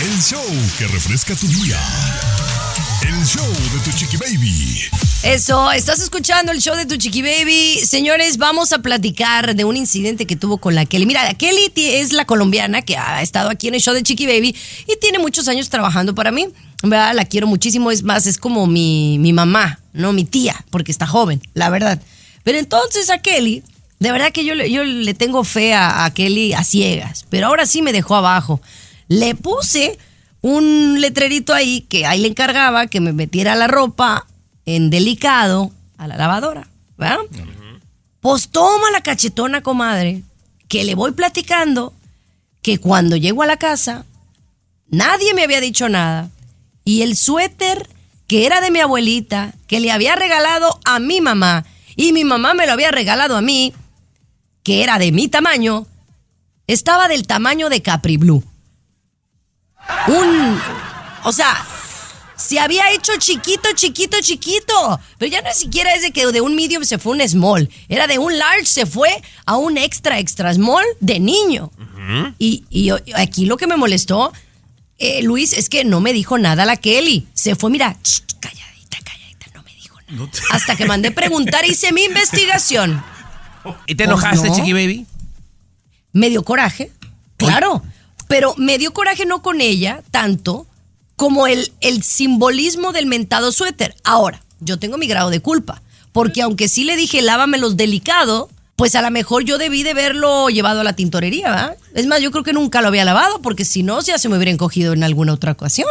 El show que refresca tu día. El show de tu chiqui baby. Eso, estás escuchando el show de tu chiqui baby. Señores, vamos a platicar de un incidente que tuvo con la Kelly. Mira, Kelly es la colombiana que ha estado aquí en el show de chiqui baby y tiene muchos años trabajando para mí. ¿Verdad? La quiero muchísimo, es más, es como mi, mi mamá, no mi tía, porque está joven, la verdad. Pero entonces a Kelly, de verdad que yo, yo le tengo fe a, a Kelly a ciegas, pero ahora sí me dejó abajo. Le puse un letrerito ahí que ahí le encargaba que me metiera la ropa en delicado a la lavadora, ¿verdad? Pues toma la cachetona, comadre, que le voy platicando que cuando llego a la casa nadie me había dicho nada y el suéter que era de mi abuelita, que le había regalado a mi mamá y mi mamá me lo había regalado a mí, que era de mi tamaño, estaba del tamaño de Capri Blue. Un, o sea, se había hecho chiquito, chiquito, chiquito. Pero ya no siquiera es de que de un medium se fue un small. Era de un large se fue a un extra, extra small de niño. Y, y aquí lo que me molestó, eh, Luis, es que no me dijo nada la Kelly. Se fue, mira, calladita, calladita, no me dijo nada. Hasta que mandé preguntar, hice mi investigación. ¿Y te Pues enojaste, no. Chiqui Baby? Me dio coraje, claro. Pero me dio coraje no con ella tanto como el, el simbolismo del mentado suéter. Ahora, yo tengo mi grado de culpa. Porque aunque sí le dije lávamelos delicado, pues a lo mejor yo debí de haberlo llevado a la tintorería, ¿verdad? Es más, yo creo que nunca lo había lavado, porque si no, ya se me hubiera encogido en alguna otra ocasión.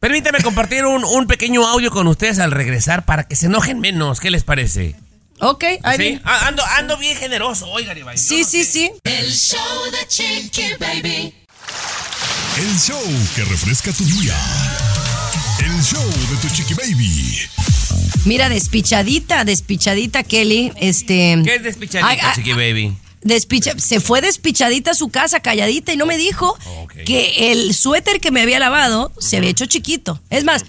Permítame compartir un, un pequeño audio con ustedes al regresar para que se enojen menos. ¿Qué les parece? Ok, ahí ¿Sí? Ah, Ando, ando bien generoso, oiga, Garibay. Sí, sí, sí. El show de Chiqui Baby. El show que refresca tu día. El show de tu chiqui baby. Mira, despichadita, despichadita Kelly, este... ¿Qué es despichadita, Ay, ay, Chiqui Baby? Despicha- se fue despichadita a su casa, calladita, y no me dijo que el suéter que me había lavado se había hecho chiquito. Es más,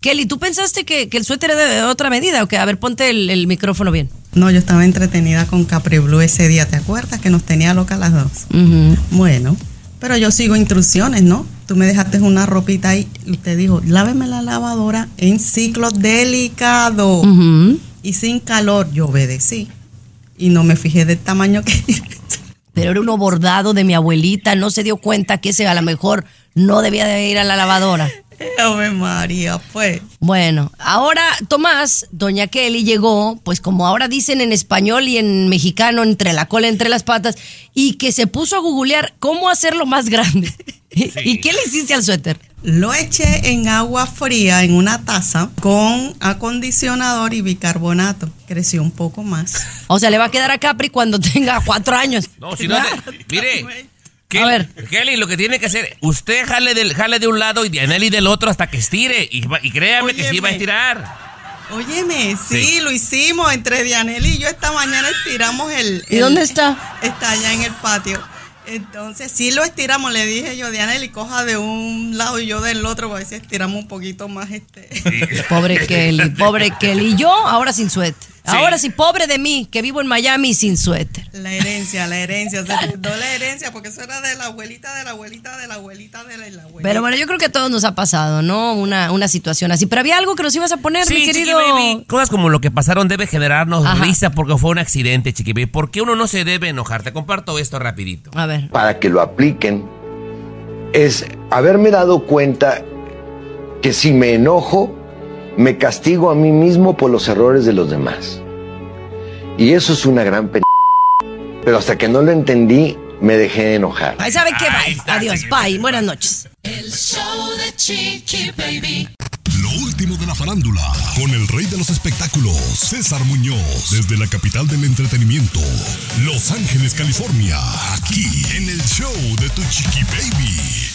Kelly, ¿tú pensaste que, que el suéter era de otra medida? Ok, a ver, ponte el, el micrófono bien. No, yo estaba entretenida con Capri Blue ese día, ¿te acuerdas? Que nos tenía loca las dos. Bueno, pero yo sigo instrucciones, ¿no? Tú me dejaste una ropita ahí y te dijo, láveme la lavadora en ciclo delicado y sin calor. Yo obedecí y no me fijé del tamaño que pero era uno bordado de mi abuelita, no se dio cuenta que ese a lo mejor no debía de ir a la lavadora. Ave María, pues. Bueno, ahora Tomás, doña Kelly llegó, pues como ahora dicen en español y en mexicano, entre la cola, entre las patas, y que se puso a googlear cómo hacerlo más grande. ¿Y qué le hiciste al suéter? Lo eché en agua fría en una taza con acondicionador y bicarbonato. Creció un poco más. O sea, le va a quedar a Capri cuando tenga cuatro años. No, si no, te- mire. Kelly, Kelly, lo que tiene que hacer, usted jale, del, jale de un lado y Dianelli del otro hasta que estire. Y, y créame que sí va a estirar. Óyeme, sí, Sí. lo hicimos entre Dianelli y yo esta mañana estiramos el... ¿Y el- dónde está? Está allá en el patio. Entonces, sí lo estiramos, le dije yo, Dianelli, coja de un lado y yo del otro, para ver si estiramos un poquito más este. Pobre Kelly, pobre Kelly. Y yo ahora sin Ahora sí, pobre de mí, que vivo en Miami sin suéter. La herencia, la herencia, se heredó la herencia, porque eso era de la abuelita, de la abuelita, de la abuelita, de la, abuelita. Pero bueno, yo creo que a todos nos ha pasado, ¿no? Una, una situación así. Pero había algo que nos ibas a poner, Sí, mi querido. Baby. Cosas como lo que pasaron debe generarnos Ajá. risa porque fue un accidente, Chiqui Baby. ¿Por qué uno no se debe enojar? Te comparto esto rapidito. A ver. para que lo apliquen es haberme dado cuenta que si me enojo, me castigo a mí mismo por los errores de los demás. Y eso es una gran pena. Pero hasta que no lo entendí, me dejé enojar. Ahí saben qué, bye. Adiós, bye. Buenas noches. El show de Chiqui Baby. Lo último de la farándula, con el rey de los espectáculos, César Muñoz, desde la capital del entretenimiento, Los Ángeles, California, aquí en el show de Tu Chiqui Baby.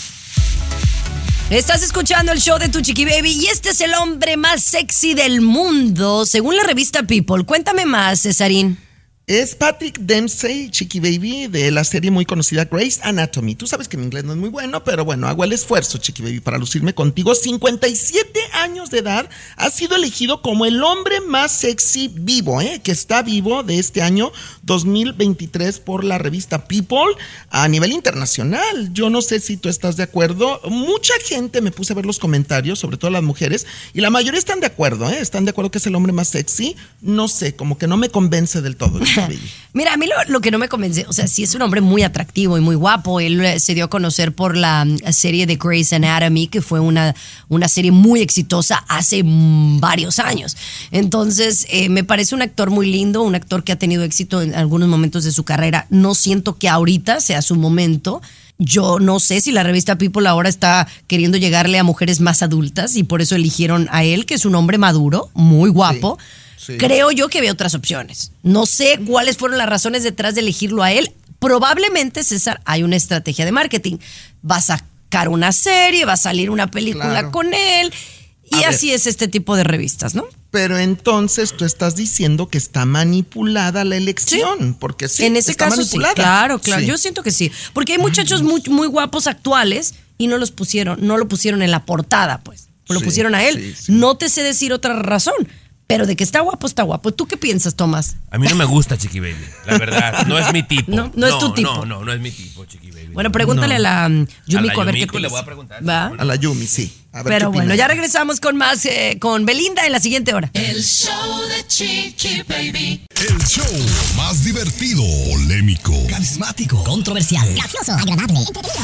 Estás escuchando el show de Tu Chiqui Baby y este es el hombre más sexy del mundo, según la revista People. Cuéntame más, Cesarín. Es Patrick Dempsey, Chiqui Baby, de la serie muy conocida Grey's Anatomy. Tú sabes que mi inglés no es muy bueno, pero bueno, hago el esfuerzo, Chiqui Baby, para lucirme contigo. 57 años de edad, ha sido elegido como el hombre más sexy vivo, ¿eh? que está vivo de este año 2023 por la revista People a nivel internacional. Yo no sé si tú estás de acuerdo. Mucha gente me puse a ver los comentarios, sobre todo las mujeres, y la mayoría están de acuerdo, ¿eh? están de acuerdo que es el hombre más sexy. No sé, como que no me convence del todo. Mira, a mí lo, lo que no me convence, o sea, sí es un hombre muy atractivo y muy guapo. Él eh, se dio a conocer por la mm, serie de Grey's Anatomy, que fue una, una serie muy exitosa hace mm, varios años. Entonces, eh, me parece un actor muy lindo, un actor que ha tenido éxito en algunos momentos de su carrera. No siento que ahorita sea su momento. Yo no sé si la revista People ahora está queriendo llegarle a mujeres más adultas y por eso eligieron a él, que es un hombre maduro, muy guapo. Sí. Creo yo que había otras opciones. No sé cuáles fueron las razones detrás de elegirlo a él. Probablemente, César, hay una estrategia de marketing. Va a sacar una serie, va a salir una película Claro. con él. Y A ver. así es este tipo de revistas, ¿no? Pero entonces tú estás diciendo que está manipulada la elección, porque sí, en ese está caso manipulada. sí. Claro, claro. Sí. Yo siento que sí. Porque hay muchachos muy, muy guapos actuales y no los pusieron, no lo pusieron en la portada, pues. Lo Sí, pusieron a él. sí, sí. No te sé decir otra razón. Pero de que está guapo, está guapo. ¿Tú qué piensas, Tomás? A mí no me gusta Chiqui Baby, la verdad. No es mi tipo. No, no es tu tipo. No, no, no es mi tipo, Chiqui Baby. Bueno, pregúntale a la um, Yumiko a, ver qué Yumiko le voy a preguntar. ¿Va? A la Yumi, sí. A ver Pero qué bueno, ya regresamos con más, eh, con Belinda en la siguiente hora. El show de Chiqui Baby. El show más divertido, polémico, Carismático, controversial, gracioso, agradable, entretenido.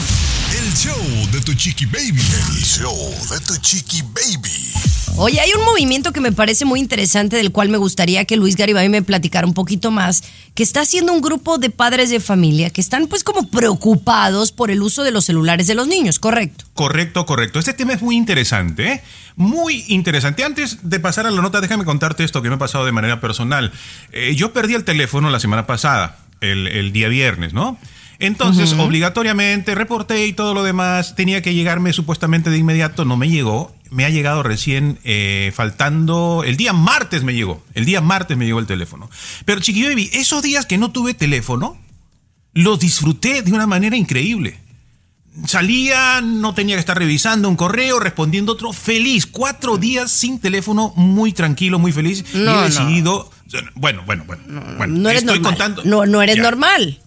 el show de Tu Chiqui Baby. El show de Tu Chiqui Baby. Oye, hay un movimiento que me parece muy interesante del cual me gustaría que Luis Garibay me platicara un poquito más, que está haciendo un grupo de padres de familia que están pues como preocupados por el uso de los celulares de los niños, ¿correcto? Correcto, correcto. Este tema es muy interesante, ¿eh? Muy interesante. Antes de pasar a la nota, déjame contarte esto que me ha pasado de manera personal. Eh, yo perdí el teléfono la semana pasada, el, el día viernes, ¿no? Entonces, obligatoriamente, reporté y todo lo demás. Tenía que llegarme supuestamente de inmediato, no me llegó. Me ha llegado recién, eh, faltando. El día martes me llegó. El día martes me llegó el teléfono. Pero, Chiqui Baby, esos días que no tuve teléfono, los disfruté de una manera increíble. Salía, no tenía que estar revisando un correo, respondiendo otro, feliz. Cuatro días sin teléfono, muy tranquilo, muy feliz. y he decidido. Bueno, bueno, bueno. bueno No eres estoy normal. contando. No, no eres Ya. normal.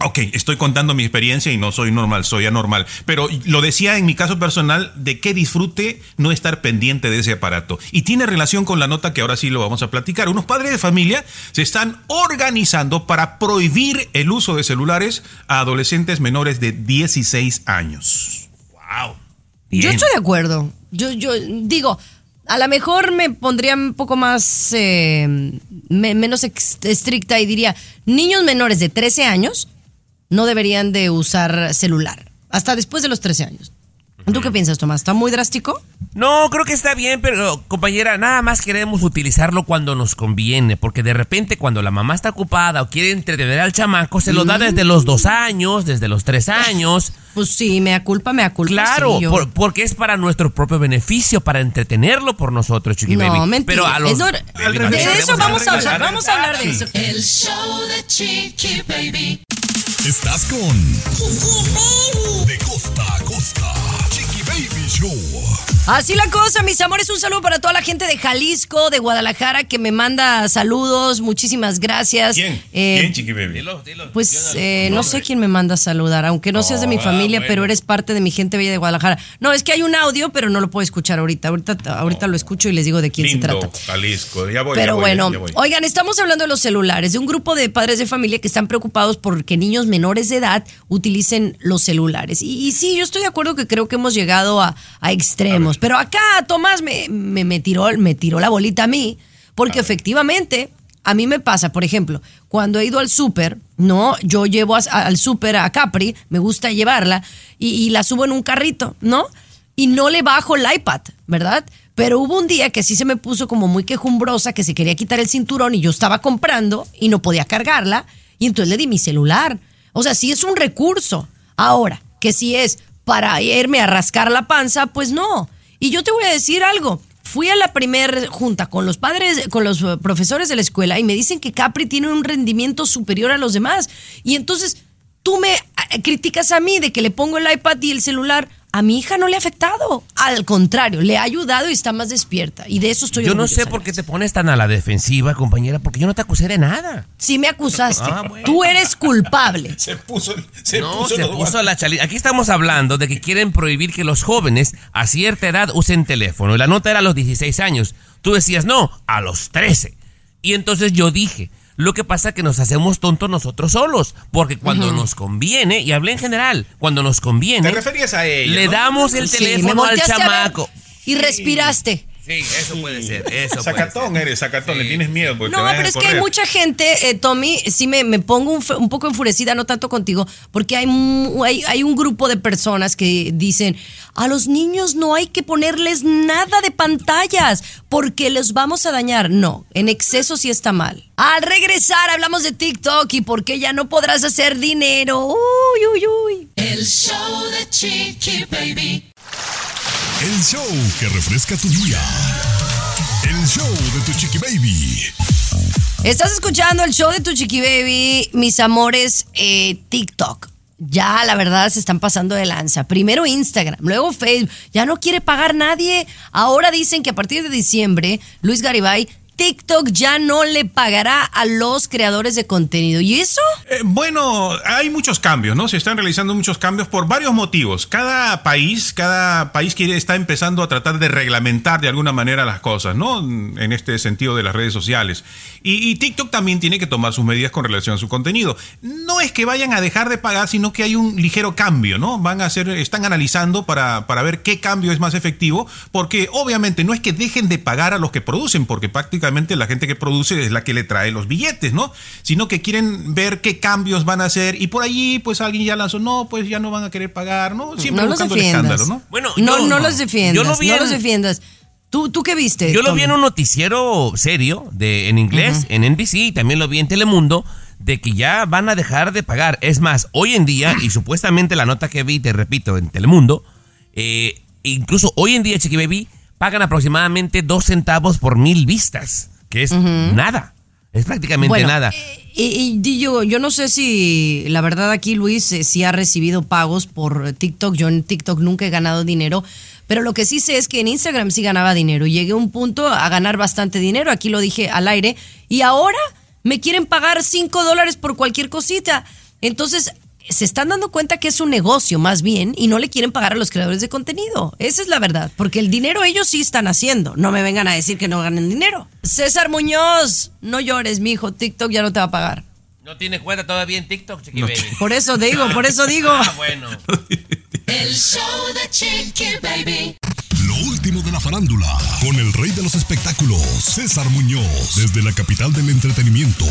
Ok, estoy contando mi experiencia y no soy normal, soy anormal. Pero lo decía en mi caso personal de que disfrute no estar pendiente de ese aparato. Y tiene relación con la nota que ahora sí lo vamos a platicar. Unos padres de familia se están organizando para prohibir el uso de celulares a adolescentes menores de 16 años. Wow. Yo estoy de acuerdo. Yo, yo digo, a lo mejor me pondría un poco más, eh, me- menos estricta y diría, niños menores de 13 años no deberían de usar celular. Hasta después de los 13 años. ¿Tú qué piensas, Tomás? ¿Está muy drástico? No, creo que está bien, pero compañera, nada más queremos utilizarlo cuando nos conviene, porque de repente cuando la mamá está ocupada o quiere entretener al chamaco, se lo da desde los dos años, desde los tres años. Pues sí, me culpa, me culpa. Claro, sí, por- porque es para nuestro propio beneficio, para entretenerlo por nosotros, Chiqui No, Baby. mentira. Pero a los... Es hor- Baby, no, de eso vamos a hablar, vamos a hablar de eso. El show de Chiqui Baby. Estás con De costa a costa. Chiqui Baby Show. Así la cosa, mis amores. Un saludo para toda la gente de Jalisco, de Guadalajara, que me manda saludos. Muchísimas gracias. ¿Quién? Eh, ¿Quién, Chiqui Baby? Pues eh, no sé quién me manda a saludar, aunque no seas de mi Ah, familia, bueno. pero eres parte de mi gente bella de Guadalajara. No, es que hay un audio, pero no lo puedo escuchar ahorita. Ahorita, ahorita lo escucho y les digo de quién Lindo, se trata. Jalisco. Ya voy, ya Pero voy, bueno, ya voy. oigan, estamos hablando de los celulares, de un grupo de padres de familia que están preocupados porque niños menores de edad utilicen los celulares. Y, y sí, yo estoy de acuerdo que creo que hemos llegado a, a extremos. Pero acá Tomás me, me, me tiró, me tiró la bolita a mí, porque efectivamente a mí me pasa, por ejemplo, cuando he ido al súper, ¿no? Yo llevo a- al súper a Capri, me gusta llevarla, y, y la subo en un carrito, ¿no? y no le bajo el iPad, ¿verdad? Pero hubo un día que sí se me puso como muy quejumbrosa, que se quería quitar el cinturón y yo estaba comprando y no podía cargarla y entonces le di mi celular. O sea, sí es un recurso. Ahora, que si es para irme a rascar la panza, pues no. Y yo te voy a decir algo. Fui a la primer junta con los padres, con los eh, profesores de la escuela y me dicen que Capri tiene un rendimiento superior a los demás. Y entonces tú me eh, criticas a mí de que le pongo el iPad y el celular. A mi hija no le ha afectado. Al contrario, le ha ayudado y está más despierta. Y de eso estoy Yo no sé por qué te pones tan a la defensiva, compañera, porque yo no te acusé de nada. Sí me acusaste. Ah, bueno. Tú eres culpable. Se puso, se no, puso se puso la chali. Aquí estamos hablando de que quieren prohibir que los jóvenes a cierta edad usen teléfono. Y la nota era a los 16 años. Tú decías, no, a los 13. Y entonces yo dije, lo que pasa es que nos hacemos tontos nosotros solos. Porque cuando nos conviene, y hablé en general, cuando nos conviene. Te referías a ella, Le ¿no? damos el Sí, teléfono al chamaco. Y respiraste. Sí, eso puede ser. Eso Sacatón eres, sacatón, le tienes miedo. Porque te No, vayan pero a es que hay mucha gente, eh, Tommy, sí me, me pongo un, poco enfurecida, no tanto contigo, porque hay, hay, hay un grupo de personas que dicen, a los niños no hay que ponerles nada de pantallas, porque los vamos a dañar. No, en exceso sí está mal. Al regresar hablamos de TikTok y por qué ya no podrás hacer dinero. Uy, uy, uy. El show de Chiqui Baby. El show que refresca tu día. El show de tu chiqui baby. Estás escuchando el show de tu chiqui baby, mis amores, eh, TikTok. Ya, la verdad, se están pasando de lanza. Primero Instagram, luego Facebook. Ya no quiere pagar nadie. Ahora dicen que a partir de diciembre, Luis Garibay, TikTok ya no le pagará a los creadores de contenido. ¿Y eso? Eh, bueno, hay muchos cambios, ¿no? Se están realizando muchos cambios por varios motivos. Cada país, cada país quiere, está empezando a tratar de reglamentar de alguna manera las cosas, ¿no? En este sentido de las redes sociales. Y, y TikTok también tiene que tomar sus medidas con relación a su contenido. No es que vayan a dejar de pagar, sino que hay un ligero cambio, ¿no? Van a hacer, están analizando para, para ver qué cambio es más efectivo, porque obviamente no es que dejen de pagar a los que producen, porque prácticamente la gente que produce es la que le trae los billetes, ¿no? Sino que quieren ver qué cambios van a hacer y por allí pues alguien ya lanzó, no, pues ya no van a querer pagar, ¿no? Siempre no los buscando el defiendas. escándalo, ¿no? Bueno, no, yo- no los defiendas. yo lo vi no en- los defiendas. ¿Tú, ¿Tú qué viste? Yo lo vi en un noticiero serio de, en inglés, en NBC, y también lo vi en Telemundo, de que ya van a dejar de pagar. Es más, hoy en día, y supuestamente la nota que vi, te repito, en Telemundo, eh, incluso hoy en día, Chiqui Baby, pagan aproximadamente dos centavos por mil vistas, que es nada. Es prácticamente Bueno, nada. Y, y yo, yo no sé si la verdad aquí Luis eh, sí ha recibido pagos por TikTok. Yo en TikTok nunca he ganado dinero, pero lo que sí sé es que en Instagram sí ganaba dinero. Llegué a un punto a ganar bastante dinero, aquí lo dije al aire, y ahora me quieren pagar 5 dólares por cualquier cosita. Entonces, se están dando cuenta que es un negocio más bien y no le quieren pagar a los creadores de contenido. Esa es la verdad, porque el dinero ellos sí están haciendo. No me vengan a decir que no ganen dinero. César Muñoz, no llores, mijo, TikTok ya no te va a pagar. No tiene cuenta todavía en TikTok, Chiqui Baby. Por eso digo, por eso digo. Ah, bueno. El show de Chiqui Baby. Lo último de la farándula, con el rey de los espectáculos, César Muñoz, desde la capital del entretenimiento,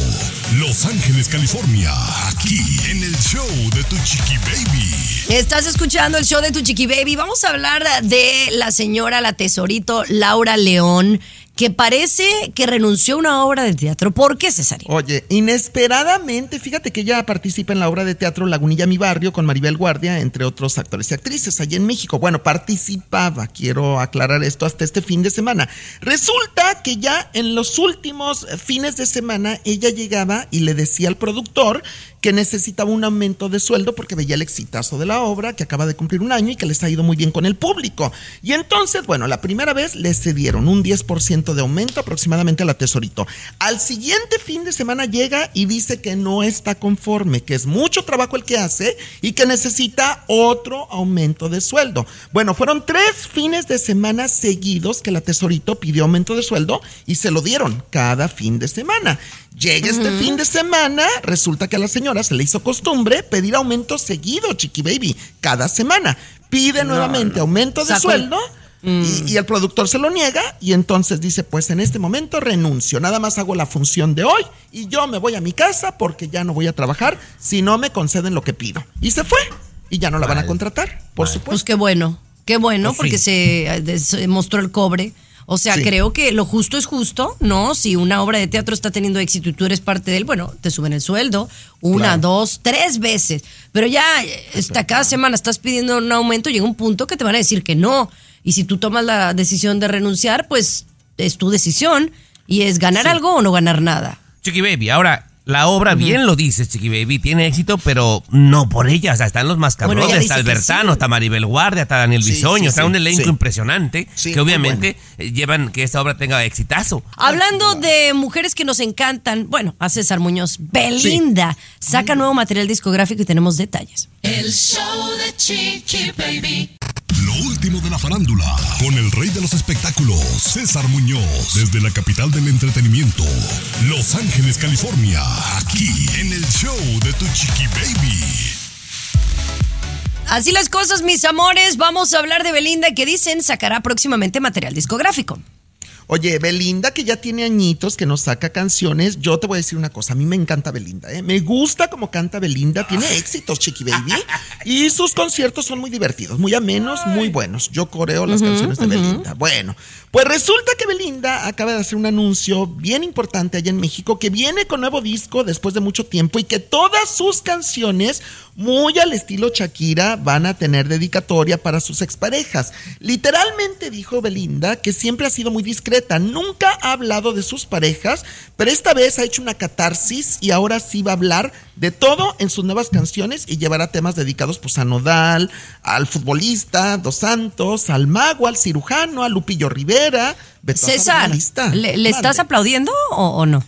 Los Ángeles, California, aquí en el show de Tu Chiqui Baby. Estás escuchando el show de tu chiqui baby. Vamos a hablar de la señora, la tesorito Laura León, que parece que renunció a una obra de teatro. ¿Por qué, Cesarín? Oye, inesperadamente, fíjate que ella participa en la obra de teatro Lagunilla Mi Barrio con Maribel Guardia, entre otros actores y actrices, allá en México. Bueno, participaba, quiero aclarar esto, hasta este fin de semana. Resulta que ya en los últimos fines de semana ella llegaba y le decía al productor que necesitaba un aumento de sueldo porque veía el exitazo de la obra, que acaba de cumplir un año y que les ha ido muy bien con el público. Y entonces, bueno, la primera vez le cedieron un 10% de aumento aproximadamente a la tesorito. Al siguiente fin de semana llega y dice que no está conforme, que es mucho trabajo el que hace y que necesita otro aumento de sueldo. Bueno, fueron tres fines de semana seguidos que la tesorito pidió aumento de sueldo y se lo dieron cada fin de semana. Llega este fin de semana, resulta que a la señora se le hizo costumbre pedir aumento seguido, Chiqui Baby, cada semana. Pide nuevamente aumento de sueldo. Y, y el productor se lo niega y entonces dice, pues en este momento renuncio, nada más hago la función de hoy y yo me voy a mi casa porque ya no voy a trabajar si no me conceden lo que pido. Y se fue y ya no la van a contratar, por supuesto. Pues qué bueno, qué bueno, Pues sí. porque se, eh, se mostró el cobre. O sea, Sí. creo que lo justo es justo, ¿no? Si una obra de teatro está teniendo éxito y tú eres parte de él, bueno, te suben el sueldo una, Claro. dos, tres veces. Pero ya eh, está, cada semana estás pidiendo un aumento, llega un punto que te van a decir que no. Y si tú tomas la decisión de renunciar, pues es tu decisión y es ganar algo o no ganar nada. Chiqui Baby, ahora, la obra, bien lo dices, Chiqui Baby, tiene éxito, pero no por ella. O sea, están los mascabrones, está Albertano, sí. está Maribel Guardia, está Daniel Sí, Bisoño, sí, está sí, un elenco sí. impresionante Sí, que obviamente eh, llevan que esta obra tenga exitazo. Hablando de mujeres que nos encantan, bueno, a César Muñoz, Belinda saca nuevo material discográfico y tenemos detalles. El show de Chiqui Baby. Lo último de la farándula, con el rey de los espectáculos, César Muñoz, desde la capital del entretenimiento, Los Ángeles, California, aquí en el show de Tu Chiqui Baby. Así las cosas, mis amores, vamos a hablar de Belinda que dicen sacará próximamente material discográfico. Oye, Belinda, que ya tiene añitos, que nos saca canciones, yo te voy a decir una cosa, a mí me encanta Belinda, ¿eh? Me gusta como canta Belinda, tiene éxitos, Chiqui Baby, y sus conciertos son muy divertidos, muy amenos, muy buenos. Yo coreo las Ujú, canciones de ujú. Belinda. Bueno, pues resulta que Belinda acaba de hacer un anuncio bien importante allá en México, que viene con nuevo disco después de mucho tiempo y que todas sus canciones, muy al estilo Shakira, van a tener dedicatoria para sus exparejas. Literalmente dijo Belinda que siempre ha sido muy discreta, nunca ha hablado de sus parejas, pero esta vez ha hecho una catarsis y ahora sí va a hablar de todo en sus nuevas canciones y llevará temas dedicados pues a Nodal, al futbolista, Dos Santos, al mago, al cirujano, a Lupillo Rivera. César. ¿le, le estás aplaudiendo o, o no?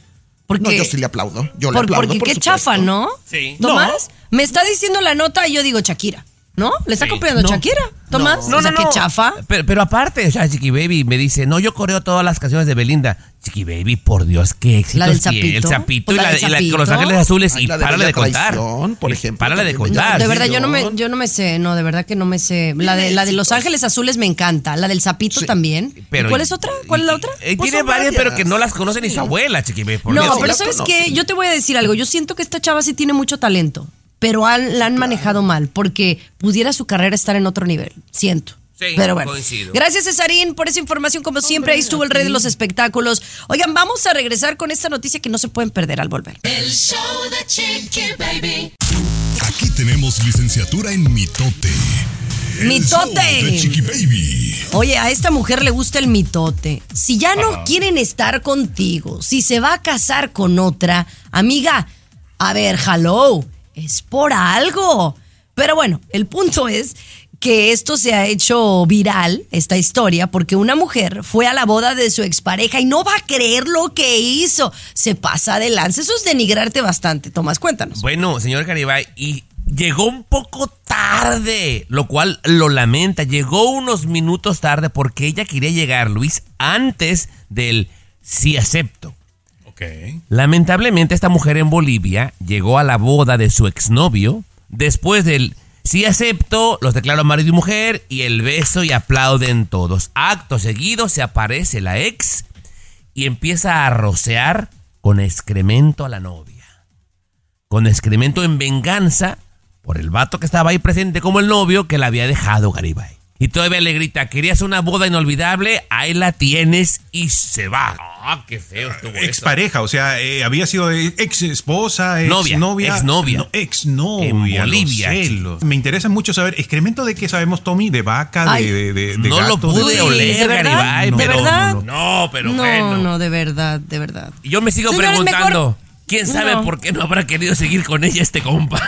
Porque, No, yo sí le aplaudo. Yo le por- aplaudo. porque por qué supuesto. chafa, ¿no? Sí. Tomás, me está diciendo la nota y yo digo Shakira, ¿no? ¿Le está Sí. copiando No. Shakira? Tomás, o sea, qué chafa. Pero, pero aparte, o sea, Chiqui Baby me dice, no, yo coreo todas las canciones de Belinda. Chiqui Baby, por Dios, qué éxito La del tiene. El Zapito. Pues y la la, del y la- Zapito. con los ángeles azules Ay, y la de párale de contar. Traición, por ejemplo, Párale de contar. De verdad, yo no me, yo no me sé, no, de verdad que no me sé. La de, la de Los Ángeles Azules me encanta, la del Zapito también. pero- ¿Y ¿Cuál es otra? ¿Cuál es la otra? Eh, Pues tiene varias, pero que no las conoce ni su abuela, Chiqui Baby. por No, Dios. pero ¿sabes qué? Yo te voy a decir algo. Yo siento que esta chava sí tiene mucho talento, pero han- la han manejado mal porque pudiera su carrera estar en otro nivel. Siento. Sí, pero bueno. coincido. Gracias, Cesarín, por esa información. Como siempre, ahí estuvo el rey de los espectáculos. Oigan, vamos a regresar con esta noticia que no se pueden perder al volver. El show de Chiqui Baby. Aquí tenemos licenciatura en mitote. El ¡Mitote! show de Chiqui Baby. Oye, a esta mujer le gusta el mitote. Si ya no quieren estar contigo, si se va a casar con otra, amiga, a ver, hello, es por algo. Pero bueno, el punto es que esto se ha hecho viral, esta historia, porque una mujer fue a la boda de su expareja y no va a creer lo que hizo. Se pasa de. Eso es denigrarte bastante. Tomás, cuéntanos. Bueno, señor Garibay, y llegó un poco tarde, lo cual lo lamenta. Llegó unos minutos tarde porque ella quería llegar, Luis, antes del sí acepto. Lamentablemente esta mujer en Bolivia llegó a la boda de su exnovio después del sí acepto, los declaro marido y mujer y el beso y aplauden todos. Acto seguido se aparece la ex y empieza a rocear con excremento a la novia. Con excremento en venganza por el vato que estaba ahí presente como el novio que la había dejado Garibay. Y todavía le grita, querías una boda inolvidable, ahí la tienes y se va. Ah, qué feo estuvo eso. Expareja, o sea, eh, había sido ex esposa, ex Novia, novia. exnovia. No, exnovia. En los Bolivia. Me interesa mucho saber, ¿excremento de qué sabemos, Tommy? ¿De vaca? Ay. de, de, de- de No lo pude de- oler, ¿de verdad? Garibay, ¿De pero verdad? no, no, pero no, bueno. no, de verdad, de verdad. Y yo me sigo Señores, preguntando, mejor- ¿quién sabe No. por qué no habrá querido seguir con ella este compa?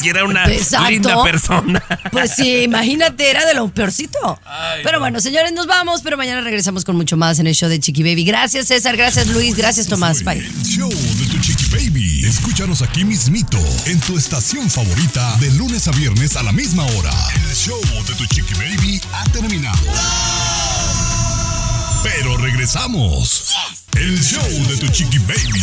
Si era una Exacto. linda persona. Pues sí, imagínate, era de lo peorcito. pero bueno, señores, nos vamos, pero mañana regresamos con mucho más en el show de Chiqui Baby. Gracias, César. Gracias, Luis. Gracias, Tomás. Bye. El show de tu chiqui baby. Escúchanos aquí mismito en tu estación favorita de lunes a viernes a la misma hora. El show de tu chiqui baby ha terminado. Pero regresamos. El show de tu chiqui baby.